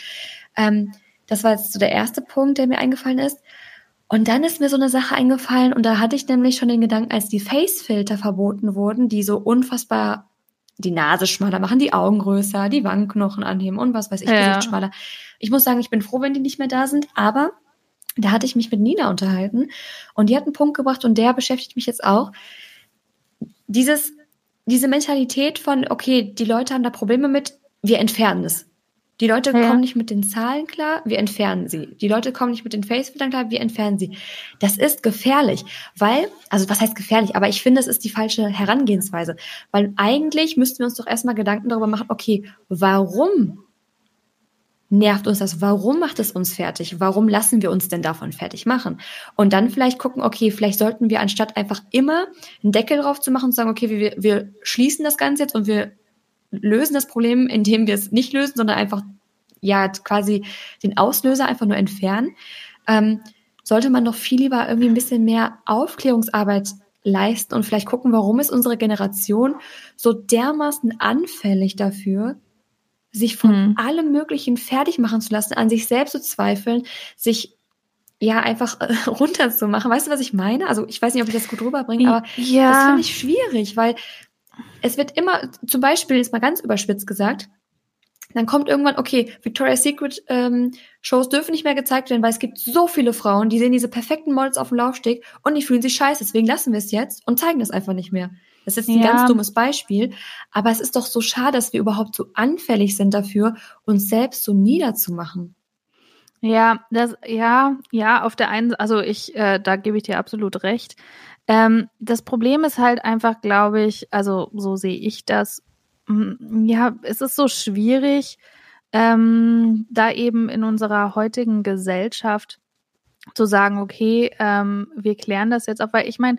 Ähm, das war jetzt so der erste Punkt, der mir eingefallen ist. Und dann ist mir so eine Sache eingefallen und da hatte ich nämlich schon den Gedanken, als die Face-Filter verboten wurden, die so unfassbar die Nase schmaler machen, die Augen größer, die Wangenknochen anheben und was weiß ich, ja. Gesicht schmaler. Ich muss sagen, ich bin froh, wenn die nicht mehr da sind, aber da hatte ich mich mit Nina unterhalten und die hat einen Punkt gebracht und der beschäftigt mich jetzt auch. Dieses, diese Mentalität von, okay, die Leute haben da Probleme mit, wir entfernen es. Die Leute ja. kommen nicht mit den Zahlen klar, wir entfernen sie. Die Leute kommen nicht mit den Facebildern klar, wir entfernen sie. Das ist gefährlich, weil, also was heißt gefährlich, aber ich finde, es ist die falsche Herangehensweise. Weil eigentlich müssten wir uns doch erstmal Gedanken darüber machen, okay, warum nervt uns das? Warum macht es uns fertig? Warum lassen wir uns denn davon fertig machen? Und dann vielleicht gucken, okay, vielleicht sollten wir anstatt einfach immer einen Deckel drauf zu machen und sagen, okay, wir, wir schließen das Ganze jetzt und wir lösen das Problem, indem wir es nicht lösen, sondern einfach ja quasi den Auslöser einfach nur entfernen, ähm, sollte man doch viel lieber irgendwie ein bisschen mehr Aufklärungsarbeit leisten und vielleicht gucken, warum ist unsere Generation so dermaßen anfällig dafür, sich von mhm. allem Möglichen fertig machen zu lassen, an sich selbst zu zweifeln, sich ja einfach äh, runterzumachen. Weißt du, was ich meine? Also ich weiß nicht, ob ich das gut rüberbringe, aber ja. das finde ich schwierig, weil es wird immer, zum Beispiel ist mal ganz überspitzt gesagt, dann kommt irgendwann, okay, Victoria's Secret ähm, Shows dürfen nicht mehr gezeigt werden, weil es gibt so viele Frauen, die sehen diese perfekten Models auf dem Laufsteg und die fühlen sich scheiße. Deswegen lassen wir es jetzt und zeigen es einfach nicht mehr. Das ist jetzt ein ja. ganz dummes Beispiel, aber es ist doch so schade, dass wir überhaupt so anfällig sind dafür, uns selbst so niederzumachen. Ja, das, ja, ja, auf der einen, also ich, äh, da gebe ich dir absolut recht. Ähm, das Problem ist halt einfach, glaube ich, also so sehe ich das. Mm, ja, es ist so schwierig, ähm, da eben in unserer heutigen Gesellschaft zu sagen, okay, ähm, wir klären das jetzt auf, weil ich meine,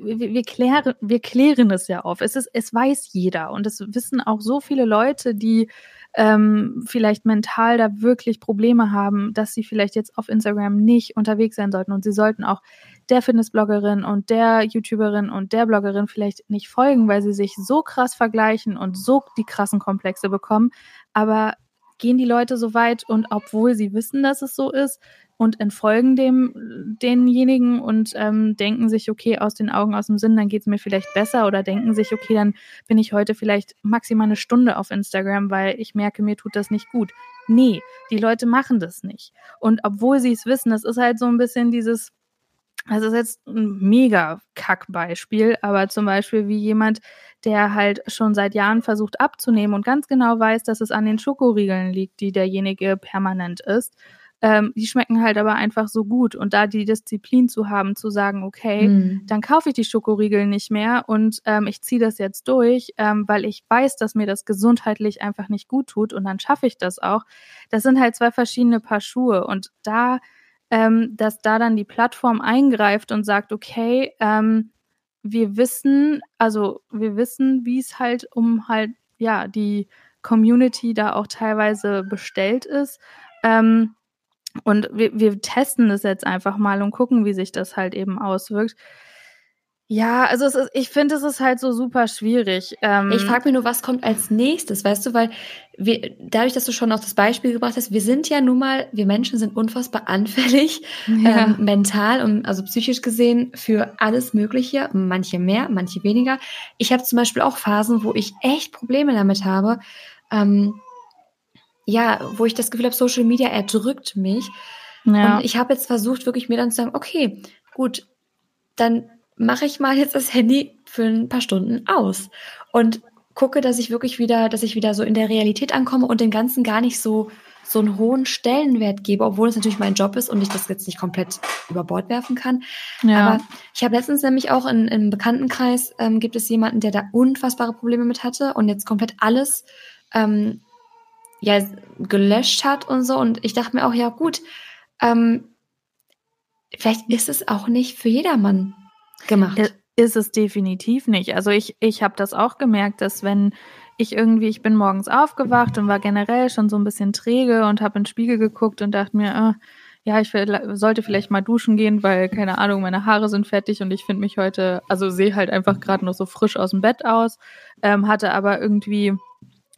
wir, wir, klären, wir klären es ja auf. Es ist, es weiß jeder und es wissen auch so viele Leute, die ähm, vielleicht mental da wirklich Probleme haben, dass sie vielleicht jetzt auf Instagram nicht unterwegs sein sollten und sie sollten auch der Fitnessbloggerin und der YouTuberin und der Bloggerin vielleicht nicht folgen, weil sie sich so krass vergleichen und so die krassen Komplexe bekommen. Aber gehen die Leute so weit und obwohl sie wissen, dass es so ist, und entfolgen dem denjenigen und ähm, denken sich, okay, aus den Augen, aus dem Sinn, dann geht's mir vielleicht besser oder denken sich, okay, dann bin ich heute vielleicht maximal eine Stunde auf Instagram, weil ich merke, mir tut das nicht gut. Nee, die Leute machen das nicht. Und obwohl sie es wissen, das ist halt so ein bisschen dieses, das ist jetzt ein mega Kackbeispiel, aber zum Beispiel wie jemand, der halt schon seit Jahren versucht abzunehmen und ganz genau weiß, dass es an den Schokoriegeln liegt, die derjenige permanent isst ähm, die schmecken halt aber einfach so gut. Und da die Disziplin zu haben, zu sagen, okay, mhm. dann kaufe ich die Schokoriegel nicht mehr und ähm, ich ziehe das jetzt durch, ähm, weil ich weiß, dass mir das gesundheitlich einfach nicht gut tut und dann schaffe ich das auch. Das sind halt zwei verschiedene Paar Schuhe. Und da, ähm, dass da dann die Plattform eingreift und sagt, okay, ähm, wir wissen, also wir wissen, wie es halt um halt, ja, die Community da auch teilweise bestellt ist. Ähm, und wir, wir testen das jetzt einfach mal und gucken, wie sich das halt eben auswirkt. Ja, also es ist, ich finde, es ist halt so super schwierig. Ähm ich frage mich nur, was kommt als nächstes, weißt du, weil wir, dadurch, dass du schon auch das Beispiel gebracht hast, wir sind ja nun mal, wir Menschen sind unfassbar anfällig, ja. ähm, mental und also psychisch gesehen für alles Mögliche, manche mehr, manche weniger. Ich habe zum Beispiel auch Phasen, wo ich echt Probleme damit habe, ähm, ja, wo ich das Gefühl habe, Social Media erdrückt mich. Ja. Und ich habe jetzt versucht, wirklich mir dann zu sagen, okay, gut, dann mache ich mal jetzt das Handy für ein paar Stunden aus und gucke, dass ich wirklich wieder, dass ich wieder so in der Realität ankomme und den Ganzen gar nicht so so einen hohen Stellenwert gebe, obwohl es natürlich mein Job ist und ich das jetzt nicht komplett über Bord werfen kann. Ja. Aber ich habe letztens nämlich auch in, im Bekanntenkreis ähm, gibt es jemanden, der da unfassbare Probleme mit hatte und jetzt komplett alles ähm, ja gelöscht hat und so. Und ich dachte mir auch, ja gut, ähm, vielleicht ist es auch nicht für jedermann gemacht. Ist es definitiv nicht. Also ich, ich habe das auch gemerkt, dass wenn ich irgendwie, ich bin morgens aufgewacht und war generell schon so ein bisschen träge und habe in den Spiegel geguckt und dachte mir, äh, ja, ich sollte vielleicht mal duschen gehen, weil, keine Ahnung, meine Haare sind fertig und ich finde mich heute, also sehe halt einfach gerade noch so frisch aus dem Bett aus, ähm, hatte aber irgendwie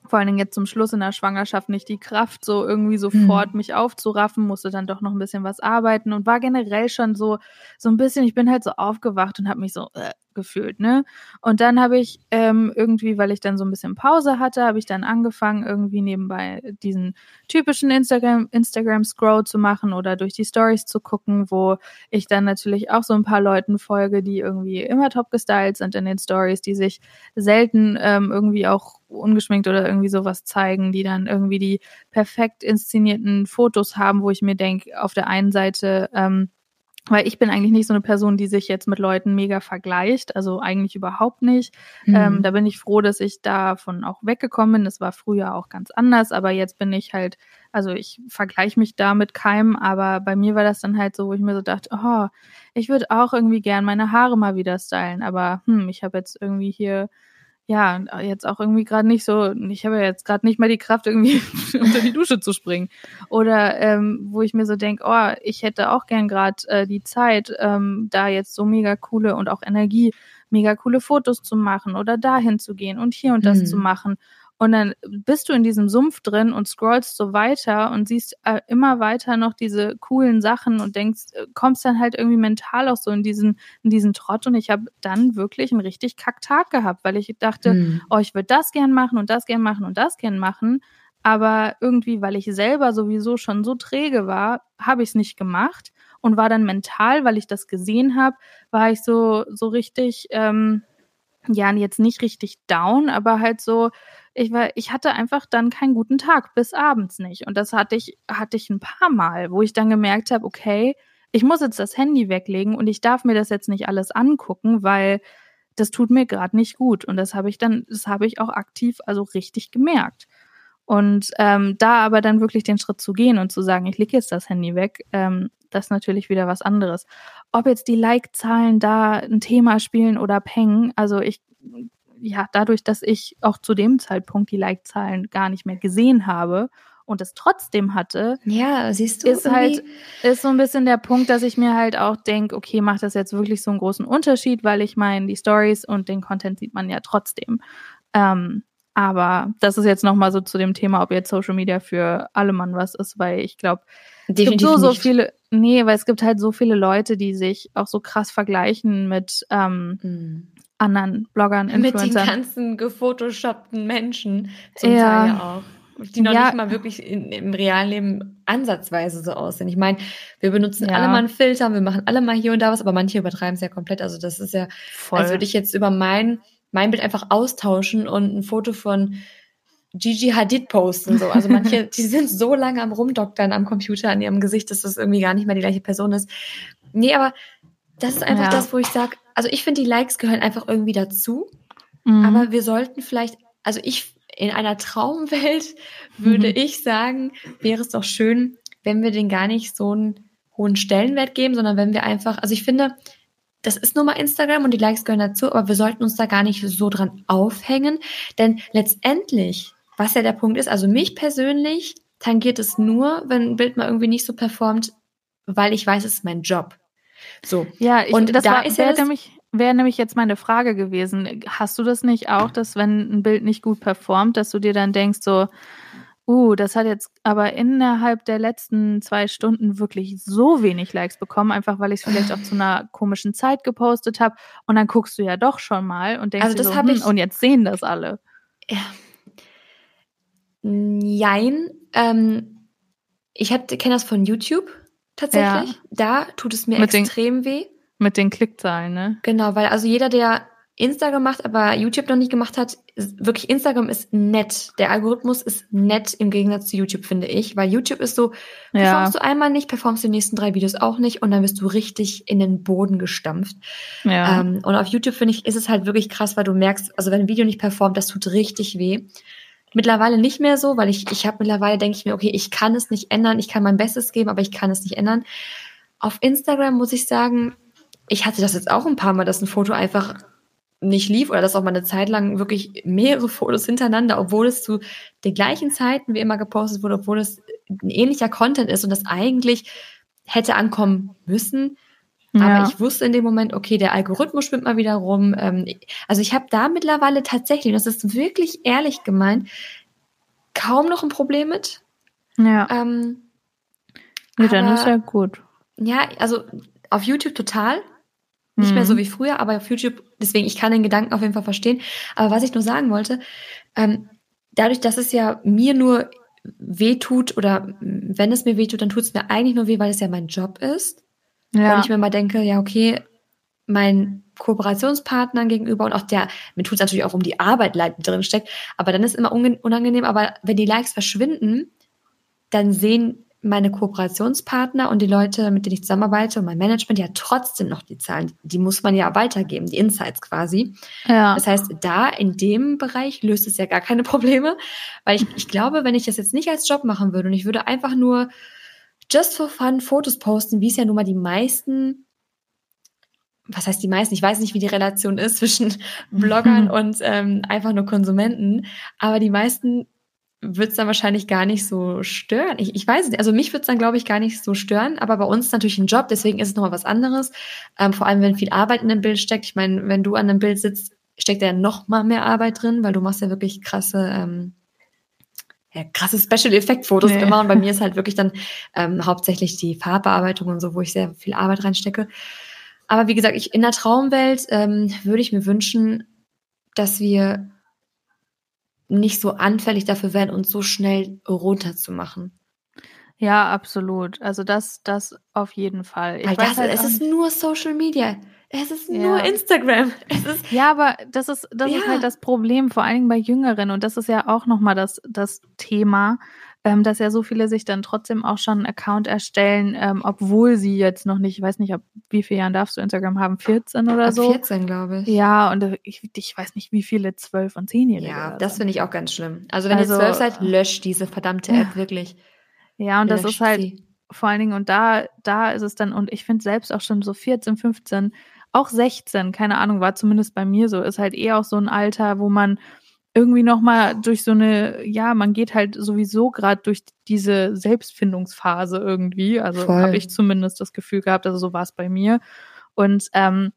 vor allen Dingen jetzt zum Schluss in der Schwangerschaft nicht die Kraft, so irgendwie sofort mhm. mich aufzuraffen, musste dann doch noch ein bisschen was arbeiten und war generell schon so, so ein bisschen, ich bin halt so aufgewacht und habe mich so, äh, gefühlt, ne? Und dann habe ich ähm, irgendwie, weil ich dann so ein bisschen Pause hatte, habe ich dann angefangen, irgendwie nebenbei diesen typischen Instagram, Instagram Scroll zu machen oder durch die Stories zu gucken, wo ich dann natürlich auch so ein paar Leuten folge, die irgendwie immer top gestylt sind in den Stories, die sich selten ähm, irgendwie auch ungeschminkt oder irgendwie sowas zeigen, die dann irgendwie die perfekt inszenierten Fotos haben, wo ich mir denke, auf der einen Seite ähm, weil ich bin eigentlich nicht so eine Person, die sich jetzt mit Leuten mega vergleicht, also eigentlich überhaupt nicht. Mhm. Ähm, da bin ich froh, dass ich davon auch weggekommen bin. Das war früher auch ganz anders, aber jetzt bin ich halt, also ich vergleiche mich da mit keinem, aber bei mir war das dann halt so, wo ich mir so dachte, oh, ich würde auch irgendwie gern meine Haare mal wieder stylen, aber hm, ich habe jetzt irgendwie hier ja, jetzt auch irgendwie gerade nicht so, ich habe ja jetzt gerade nicht mal die Kraft, irgendwie unter die Dusche zu springen. Oder ähm, wo ich mir so denke, oh, ich hätte auch gern gerade äh, die Zeit, ähm, da jetzt so mega coole und auch Energie, mega coole Fotos zu machen oder dahin zu gehen und hier und das mhm. zu machen. Und dann bist du in diesem Sumpf drin und scrollst so weiter und siehst äh, immer weiter noch diese coolen Sachen und denkst, äh, kommst dann halt irgendwie mental auch so in diesen, in diesen Trott. Und ich habe dann wirklich einen richtig Kacktag gehabt, weil ich dachte, mhm. oh, ich würde das gern machen und das gern machen und das gern machen. Aber irgendwie, weil ich selber sowieso schon so träge war, habe ich es nicht gemacht und war dann mental, weil ich das gesehen habe, war ich so, so richtig, ähm, ja, jetzt nicht richtig down, aber halt so, ich war, ich hatte einfach dann keinen guten Tag, bis abends nicht. Und das hatte ich, hatte ich ein paar Mal, wo ich dann gemerkt habe, okay, ich muss jetzt das Handy weglegen und ich darf mir das jetzt nicht alles angucken, weil das tut mir gerade nicht gut. Und das habe ich dann, das habe ich auch aktiv, also richtig gemerkt. Und ähm, da aber dann wirklich den Schritt zu gehen und zu sagen, ich lege jetzt das Handy weg, ähm, das ist natürlich wieder was anderes. Ob jetzt die Like-Zahlen da ein Thema spielen oder Peng, also ich ja, dadurch, dass ich auch zu dem Zeitpunkt die Like-Zahlen gar nicht mehr gesehen habe und es trotzdem hatte, ja, siehst du, ist halt ist so ein bisschen der Punkt, dass ich mir halt auch denke, okay, macht das jetzt wirklich so einen großen Unterschied, weil ich meine, die Stories und den Content sieht man ja trotzdem. Ähm, Aber das ist jetzt nochmal so zu dem Thema, ob jetzt Social Media für alle Mann was ist, weil ich glaube, es gibt so, so viele, nee, weil es gibt halt so viele Leute, die sich auch so krass vergleichen mit ähm, mhm. anderen Bloggern, Influencern. Mit den ganzen gefotoshoppten Menschen zum ja. Teil ja auch die noch ja. nicht mal wirklich in, im realen Leben ansatzweise so aussehen. Ich meine, wir benutzen ja. alle mal einen Filter, wir machen alle mal hier und da was, aber manche übertreiben es ja komplett. Also das ist ja, Voll. als würde ich jetzt über mein, mein Bild einfach austauschen und ein Foto von Gigi Hadid posten. So. Also manche, die sind so lange am Rumdoktern am Computer an ihrem Gesicht, dass das irgendwie gar nicht mehr die gleiche Person ist. Nee, aber das ist einfach ja. das, wo ich sage, also ich finde, die Likes gehören einfach irgendwie dazu. Mhm. Aber wir sollten vielleicht, also ich in einer Traumwelt würde mhm. ich sagen, wäre es doch schön, wenn wir den gar nicht so einen hohen Stellenwert geben, sondern wenn wir einfach, also ich finde, das ist nun mal Instagram und die Likes gehören dazu, aber wir sollten uns da gar nicht so dran aufhängen, denn letztendlich, was ja der Punkt ist, also mich persönlich tangiert es nur, wenn ein Bild mal irgendwie nicht so performt, weil ich weiß, es ist mein Job. So. Ja, ich, und das da war, ist ja das, nämlich wäre nämlich jetzt meine Frage gewesen. Hast du das nicht auch, dass wenn ein Bild nicht gut performt, dass du dir dann denkst, so, uh, das hat jetzt aber innerhalb der letzten zwei Stunden wirklich so wenig Likes bekommen, einfach weil ich es vielleicht auch zu einer komischen Zeit gepostet habe. Und dann guckst du ja doch schon mal und denkst also das so, hm, ich, und jetzt sehen das alle. Ja. Nein, ähm, ich kenne das von YouTube tatsächlich. Ja. Da tut es mir Mit extrem weh. Mit den Klickzahlen, ne? Genau, weil also jeder, der Instagram macht, aber YouTube noch nicht gemacht hat, wirklich Instagram ist nett. Der Algorithmus ist nett im Gegensatz zu YouTube, finde ich. Weil YouTube ist so, performst ja. du einmal nicht, performst die nächsten drei Videos auch nicht und dann wirst du richtig in den Boden gestampft. Ja. Ähm, und auf YouTube, finde ich, ist es halt wirklich krass, weil du merkst, also wenn ein Video nicht performt, das tut richtig weh. Mittlerweile nicht mehr so, weil ich, ich habe mittlerweile, denke ich mir, okay, ich kann es nicht ändern, ich kann mein Bestes geben, aber ich kann es nicht ändern. Auf Instagram muss ich sagen, ich hatte das jetzt auch ein paar Mal, dass ein Foto einfach nicht lief oder dass auch mal eine Zeit lang wirklich mehrere Fotos hintereinander, obwohl es zu den gleichen Zeiten wie immer gepostet wurde, obwohl es ein ähnlicher Content ist und das eigentlich hätte ankommen müssen. Ja. Aber ich wusste in dem Moment, okay, der Algorithmus schwimmt mal wieder rum. Ähm, also ich habe da mittlerweile tatsächlich, das ist wirklich ehrlich gemeint, kaum noch ein Problem mit. Ja. Ähm, ja, dann ist ja gut. Ja, also auf YouTube total. Nicht mehr so mhm. wie früher, aber auf YouTube, deswegen, ich kann den Gedanken auf jeden Fall verstehen. Aber was ich nur sagen wollte, ähm, dadurch, dass es ja mir nur weh tut oder wenn es mir weh tut, dann tut es mir eigentlich nur weh, weil es ja mein Job ist. Ja. Und ich mir mal denke, ja, okay, mein Kooperationspartnern gegenüber und auch der, mir tut es natürlich auch um die Arbeit leid, die drin steckt, aber dann ist es immer unangenehm, aber wenn die Likes verschwinden, dann sehen meine Kooperationspartner und die Leute, mit denen ich zusammenarbeite und mein Management ja trotzdem noch die Zahlen, die muss man ja weitergeben, die Insights quasi. Ja. Das heißt, da in dem Bereich löst es ja gar keine Probleme, weil ich, ich glaube, wenn ich das jetzt nicht als Job machen würde und ich würde einfach nur just for fun Fotos posten, wie es ja nun mal die meisten was heißt die meisten? Ich weiß nicht, wie die Relation ist zwischen Bloggern und ähm, einfach nur Konsumenten, aber die meisten wird es dann wahrscheinlich gar nicht so stören. Ich, ich weiß nicht, also mich wird es dann, glaube ich, gar nicht so stören, aber bei uns ist natürlich ein Job, deswegen ist es nochmal was anderes. Ähm, vor allem, wenn viel Arbeit in einem Bild steckt. Ich meine, wenn du an einem Bild sitzt, steckt ja noch mal mehr Arbeit drin, weil du machst ja wirklich krasse, ähm, ja, krasse Special-Effekt-Fotos nee. immer. Und bei mir ist halt wirklich dann ähm, hauptsächlich die Farbbearbeitung und so, wo ich sehr viel Arbeit reinstecke. Aber wie gesagt, ich in der Traumwelt ähm, würde ich mir wünschen, dass wir nicht so anfällig dafür werden, uns so schnell runterzumachen. Ja, absolut. Also das, das auf jeden Fall. Ich Weil das, halt es ist nur Social Media. Es ist ja. nur Instagram. Es ist ja, aber das ist, das ja. ist halt das Problem, vor allen Dingen bei Jüngeren. Und das ist ja auch nochmal das, das Thema ähm, dass ja so viele sich dann trotzdem auch schon einen Account erstellen, ähm, obwohl sie jetzt noch nicht, ich weiß nicht, ab wie viele Jahren darfst du Instagram haben, 14 oder ab so? 14, glaube ich. Ja, und ich, ich weiß nicht, wie viele 12 und 10-Jährige. Ja, das finde ich auch ganz schlimm. Also wenn also, ihr 12 seid, löscht diese verdammte App wirklich. Ja, und das ist halt sie. vor allen Dingen, und da, da ist es dann, und ich finde selbst auch schon so 14, 15, auch 16, keine Ahnung, war zumindest bei mir so, ist halt eher auch so ein Alter, wo man irgendwie noch mal durch so eine, ja, man geht halt sowieso gerade durch diese Selbstfindungsphase irgendwie. Also habe ich zumindest das Gefühl gehabt, also so war es bei mir. Und ähm,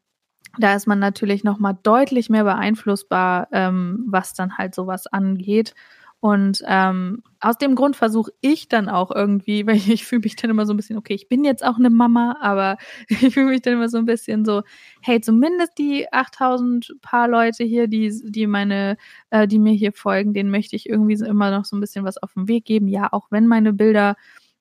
da ist man natürlich noch mal deutlich mehr beeinflussbar, ähm, was dann halt sowas angeht. Und ähm, aus dem Grund versuche ich dann auch irgendwie, weil ich, fühle mich dann immer so ein bisschen, okay, ich bin jetzt auch eine Mama, aber ich fühle mich dann immer so ein bisschen so, hey, zumindest die 8000 paar Leute hier, die, die meine, äh, die mir hier folgen, denen möchte ich irgendwie so immer noch so ein bisschen was auf den Weg geben. Ja, auch wenn meine Bilder,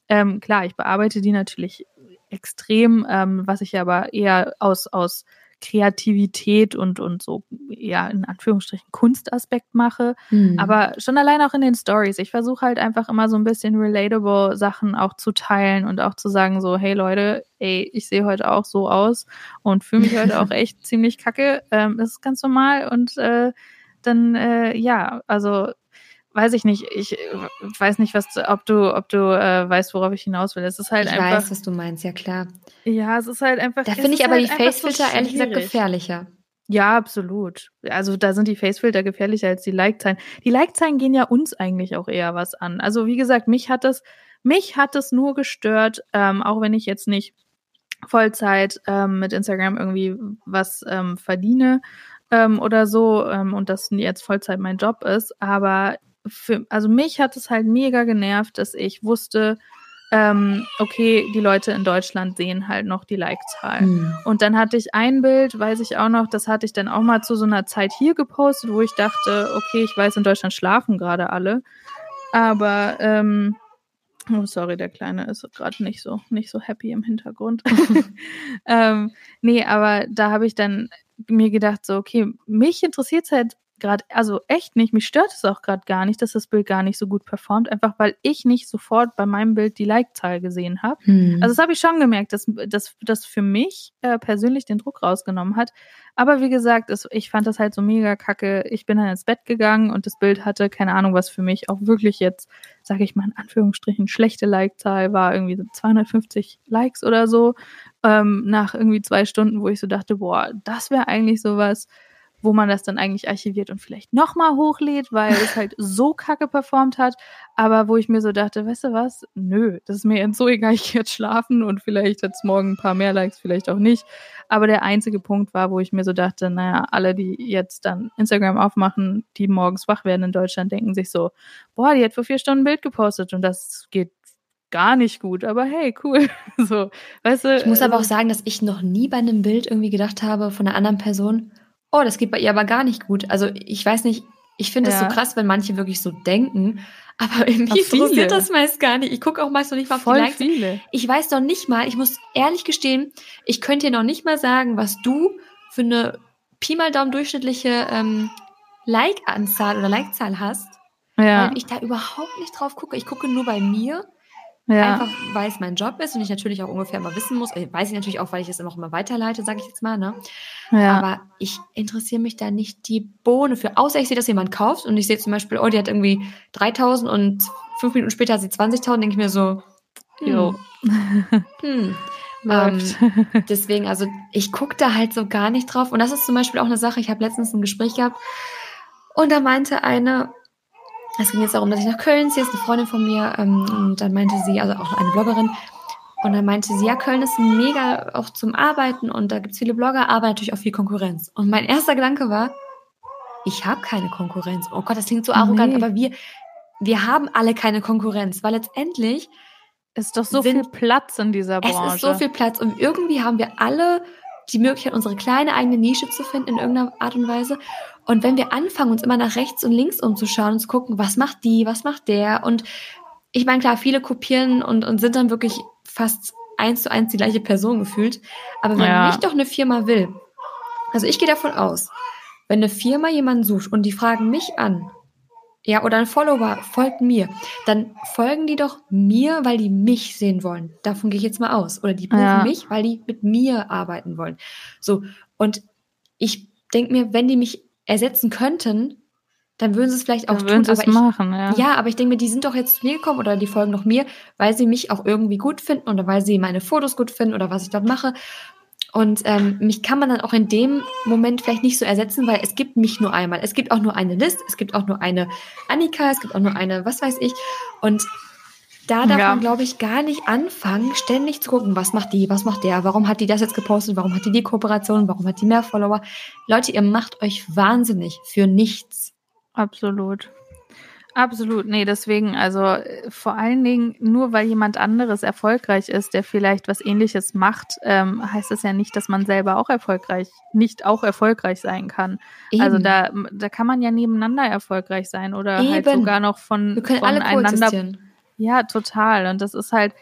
ähm, klar, ich bearbeite die natürlich extrem, ähm, was ich aber eher aus, aus Kreativität und, und so, ja, in Anführungsstrichen Kunstaspekt mache. Mhm. Aber schon allein auch in den Stories. Ich versuche halt einfach immer so ein bisschen relatable Sachen auch zu teilen und auch zu sagen so, hey Leute, ey, ich sehe heute auch so aus und fühle mich heute auch echt ziemlich kacke. Ähm, das ist ganz normal und äh, dann, äh, ja, also weiß ich nicht, ich weiß nicht, was du, ob du, ob du äh, weißt, worauf ich hinaus will. Es ist halt ich einfach. Ich weiß, was du meinst, ja klar. Ja, es ist halt einfach. Da finde ich aber halt die Facefilter so ehrlich gesagt gefährlicher. Ja, absolut. Also da sind die Facefilter gefährlicher als die Like-Zahlen. Die Like-Zahlen gehen ja uns eigentlich auch eher was an. Also wie gesagt, mich hat das, mich hat das nur gestört, ähm, auch wenn ich jetzt nicht Vollzeit ähm, mit Instagram irgendwie was ähm, verdiene ähm, oder so ähm, und das jetzt Vollzeit mein Job ist. Aber für, also mich hat es halt mega genervt, dass ich wusste, ähm, okay, die Leute in Deutschland sehen halt noch die Like-Zahl. Mhm. Und dann hatte ich ein Bild, weiß ich auch noch, das hatte ich dann auch mal zu so einer Zeit hier gepostet, wo ich dachte, okay, ich weiß, in Deutschland schlafen gerade alle. Aber, ähm, oh sorry, der Kleine ist gerade nicht so, nicht so happy im Hintergrund. ähm, nee, aber da habe ich dann mir gedacht, so, okay, mich interessiert es halt gerade, also echt nicht, mich stört es auch gerade gar nicht, dass das Bild gar nicht so gut performt, einfach weil ich nicht sofort bei meinem Bild die Like-Zahl gesehen habe. Hm. Also das habe ich schon gemerkt, dass das für mich äh, persönlich den Druck rausgenommen hat. Aber wie gesagt, es, ich fand das halt so mega kacke. Ich bin dann ins Bett gegangen und das Bild hatte, keine Ahnung, was für mich auch wirklich jetzt, sage ich mal in Anführungsstrichen, schlechte Like-Zahl war, irgendwie so 250 Likes oder so, ähm, nach irgendwie zwei Stunden, wo ich so dachte, boah, das wäre eigentlich sowas, wo man das dann eigentlich archiviert und vielleicht nochmal hochlädt, weil es halt so kacke performt hat. Aber wo ich mir so dachte, weißt du was? Nö, das ist mir jetzt so egal, ich gehe jetzt schlafen und vielleicht hat es morgen ein paar mehr Likes, vielleicht auch nicht. Aber der einzige Punkt war, wo ich mir so dachte, naja, alle, die jetzt dann Instagram aufmachen, die morgens wach werden in Deutschland, denken sich so, boah, die hat vor vier Stunden ein Bild gepostet und das geht gar nicht gut, aber hey, cool. So, weißt du. Ich muss aber auch sagen, dass ich noch nie bei einem Bild irgendwie gedacht habe von einer anderen Person, oh, das geht bei ihr aber gar nicht gut. Also ich weiß nicht, ich finde es ja. so krass, wenn manche wirklich so denken, aber irgendwie interessiert das meist gar nicht. Ich gucke auch meist noch nicht mal Voll die Likes. Viele. Ich weiß noch nicht mal, ich muss ehrlich gestehen, ich könnte dir noch nicht mal sagen, was du für eine Pi mal Daumen durchschnittliche ähm, Like-Anzahl oder Like-Zahl hast. Ja. Weil ich da überhaupt nicht drauf gucke. Ich gucke nur bei mir ja. Einfach, weil es mein Job ist und ich natürlich auch ungefähr mal wissen muss. Weiß ich natürlich auch, weil ich es auch immer weiterleite, sage ich jetzt mal. Ne? Ja. Aber ich interessiere mich da nicht die Bohne für. Außer ich sehe, dass jemand kauft und ich sehe zum Beispiel, oh, die hat irgendwie 3000 und fünf Minuten später hat sie 20.000, denke ich mir so, jo. Hm. hm. Ähm, deswegen, also ich gucke da halt so gar nicht drauf. Und das ist zum Beispiel auch eine Sache, ich habe letztens ein Gespräch gehabt und da meinte eine, es ging jetzt darum, dass ich nach Köln ziehe, ist eine Freundin von mir. Ähm, und dann meinte sie, also auch eine Bloggerin, und dann meinte sie, ja, Köln ist mega auch zum Arbeiten und da gibt es viele Blogger, aber natürlich auch viel Konkurrenz. Und mein erster Gedanke war, ich habe keine Konkurrenz. Oh Gott, das klingt so arrogant, nee. aber wir, wir haben alle keine Konkurrenz, weil letztendlich ist doch so sind, viel Platz in dieser Branche. Es ist so viel Platz und irgendwie haben wir alle die Möglichkeit, unsere kleine eigene Nische zu finden in irgendeiner Art und Weise. Und wenn wir anfangen, uns immer nach rechts und links umzuschauen und zu gucken, was macht die, was macht der und ich meine, klar, viele kopieren und, und sind dann wirklich fast eins zu eins die gleiche Person gefühlt. Aber wenn ja. mich doch eine Firma will, also ich gehe davon aus, wenn eine Firma jemanden sucht und die fragen mich an, ja, oder ein Follower folgt mir, dann folgen die doch mir, weil die mich sehen wollen. Davon gehe ich jetzt mal aus. Oder die buchen ja. mich, weil die mit mir arbeiten wollen. So, und ich denke mir, wenn die mich ersetzen könnten, dann würden sie es vielleicht auch dann tun. Aber ich, machen, ja. ja, aber ich denke mir, die sind doch jetzt zu mir gekommen oder die folgen noch mir, weil sie mich auch irgendwie gut finden oder weil sie meine Fotos gut finden oder was ich dort mache. Und ähm, mich kann man dann auch in dem Moment vielleicht nicht so ersetzen, weil es gibt mich nur einmal. Es gibt auch nur eine List, es gibt auch nur eine Annika, es gibt auch nur eine, was weiß ich. Und da darf ja. man, glaube ich, gar nicht anfangen, ständig zu gucken, was macht die, was macht der, warum hat die das jetzt gepostet, warum hat die die Kooperation, warum hat die mehr Follower. Leute, ihr macht euch wahnsinnig für nichts. Absolut. Absolut, nee, deswegen, also äh, vor allen Dingen, nur weil jemand anderes erfolgreich ist, der vielleicht was ähnliches macht, ähm, heißt das ja nicht, dass man selber auch erfolgreich, nicht auch erfolgreich sein kann. Also Eben. Also da, da kann man ja nebeneinander erfolgreich sein oder halt Eben. halt sogar noch von, Wir können voneinander. Alle ja, total. Und das ist halt,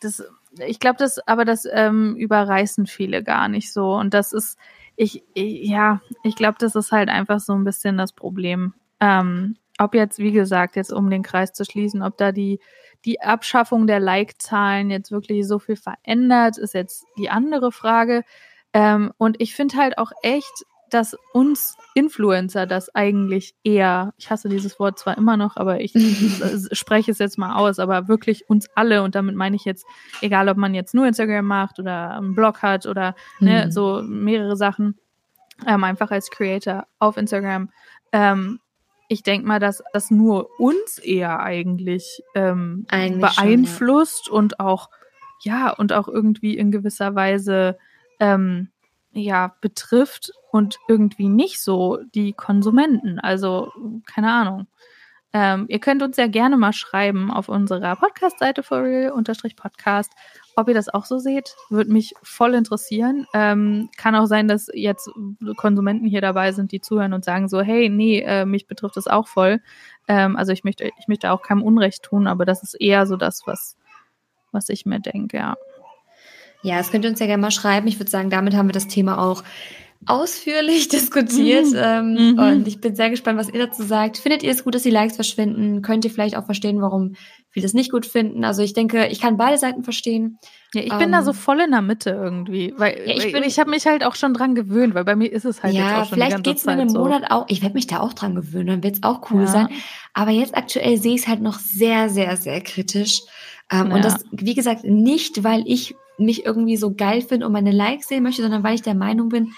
das, ich glaube, das, aber das ähm, überreißen viele gar nicht so. Und das ist, ich, ich ja, ich glaube, das ist halt einfach so ein bisschen das Problem. Ähm, ob jetzt, wie gesagt, jetzt um den Kreis zu schließen, ob da die, die Abschaffung der Like-Zahlen jetzt wirklich so viel verändert, ist jetzt die andere Frage. Ähm, und ich finde halt auch echt, dass uns Influencer das eigentlich eher, ich hasse dieses Wort zwar immer noch, aber ich spreche es jetzt mal aus, aber wirklich uns alle, und damit meine ich jetzt, egal ob man jetzt nur Instagram macht oder einen Blog hat oder ne, mhm. so mehrere Sachen, ähm, einfach als Creator auf Instagram, ähm, ich denke mal, dass das nur uns eher eigentlich, ähm, eigentlich beeinflusst schon, ja. und auch, ja, und auch irgendwie in gewisser Weise ähm, ja, betrifft und irgendwie nicht so die Konsumenten. Also, keine Ahnung. Ähm, ihr könnt uns ja gerne mal schreiben auf unserer Podcast-Seite for real-podcast, ob ihr das auch so seht. Würde mich voll interessieren. Ähm, kann auch sein, dass jetzt Konsumenten hier dabei sind, die zuhören und sagen so, hey, nee, äh, mich betrifft das auch voll. Ähm, also ich möchte, ich möchte auch keinem Unrecht tun, aber das ist eher so das, was, was ich mir denke, ja. Ja, das könnt ihr uns ja gerne mal schreiben. Ich würde sagen, damit haben wir das Thema auch ausführlich diskutiert. Mhm. Ähm, mhm. Und ich bin sehr gespannt, was ihr dazu sagt. Findet ihr es gut, dass die Likes verschwinden? Könnt ihr vielleicht auch verstehen, warum viele es nicht gut finden? Also ich denke, ich kann beide Seiten verstehen. Ja, ich ähm, bin da so ähm, voll in der Mitte irgendwie, weil ja, ich, bin, ich habe mich halt auch schon dran gewöhnt, weil bei mir ist es halt ja, jetzt auch schon vielleicht geht's mir in einem so. Monat auch. Ich werde mich da auch dran gewöhnen, dann wird's auch cool ja. sein. Aber jetzt aktuell sehe ich es halt noch sehr, sehr, sehr kritisch. Ähm, ja. Und das, wie gesagt, nicht, weil ich mich irgendwie so geil finde und meine Likes sehen möchte, sondern weil ich der Meinung bin,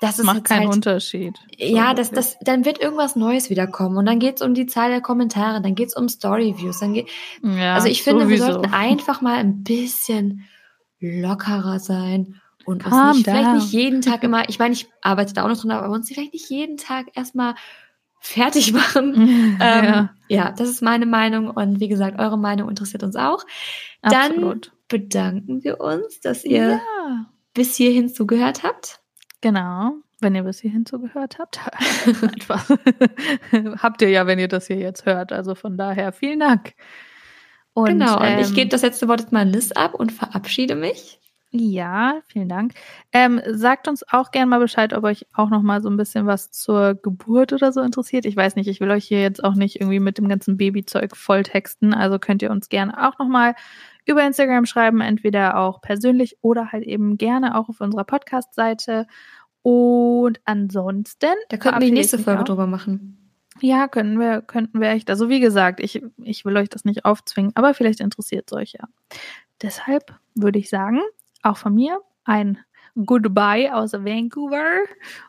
das ist macht keinen halt, Unterschied. Ja, das, das, dann wird irgendwas Neues wiederkommen und dann geht's um die Zahl der Kommentare, dann geht's um Storyviews, dann geht, ja, also ich finde, sowieso. wir sollten einfach mal ein bisschen lockerer sein und uns nicht, vielleicht nicht jeden Tag immer, ich meine, ich arbeite da auch noch dran, aber uns vielleicht nicht jeden Tag erstmal fertig machen. ja. Ähm, ja, das ist meine Meinung und wie gesagt, eure Meinung interessiert uns auch. Absolut. Dann bedanken wir uns, dass ihr ja. bis hierhin zugehört habt. Genau, wenn ihr bis hierhin zugehört habt. habt ihr ja, wenn ihr das hier jetzt hört. Also von daher vielen Dank. Und, genau, und ähm, ich gebe das letzte Wort jetzt mal Liz ab und verabschiede mich. Ja, vielen Dank. Ähm, sagt uns auch gerne mal Bescheid, ob euch auch noch mal so ein bisschen was zur Geburt oder so interessiert. Ich weiß nicht, ich will euch hier jetzt auch nicht irgendwie mit dem ganzen Babyzeug volltexten. Also könnt ihr uns gerne auch noch mal über Instagram schreiben, entweder auch persönlich oder halt eben gerne auch auf unserer Podcast-Seite. Und ansonsten. Da könnten wir die nächste Folge auch. drüber machen. Ja, können wir, könnten wir echt. Also wie gesagt, ich, ich will euch das nicht aufzwingen, aber vielleicht interessiert es euch ja. Deshalb würde ich sagen, auch von mir ein Goodbye aus Vancouver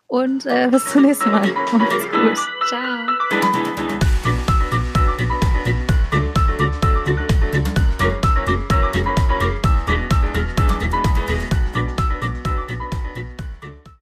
und äh, bis zum nächsten Mal. Macht's gut. Ciao.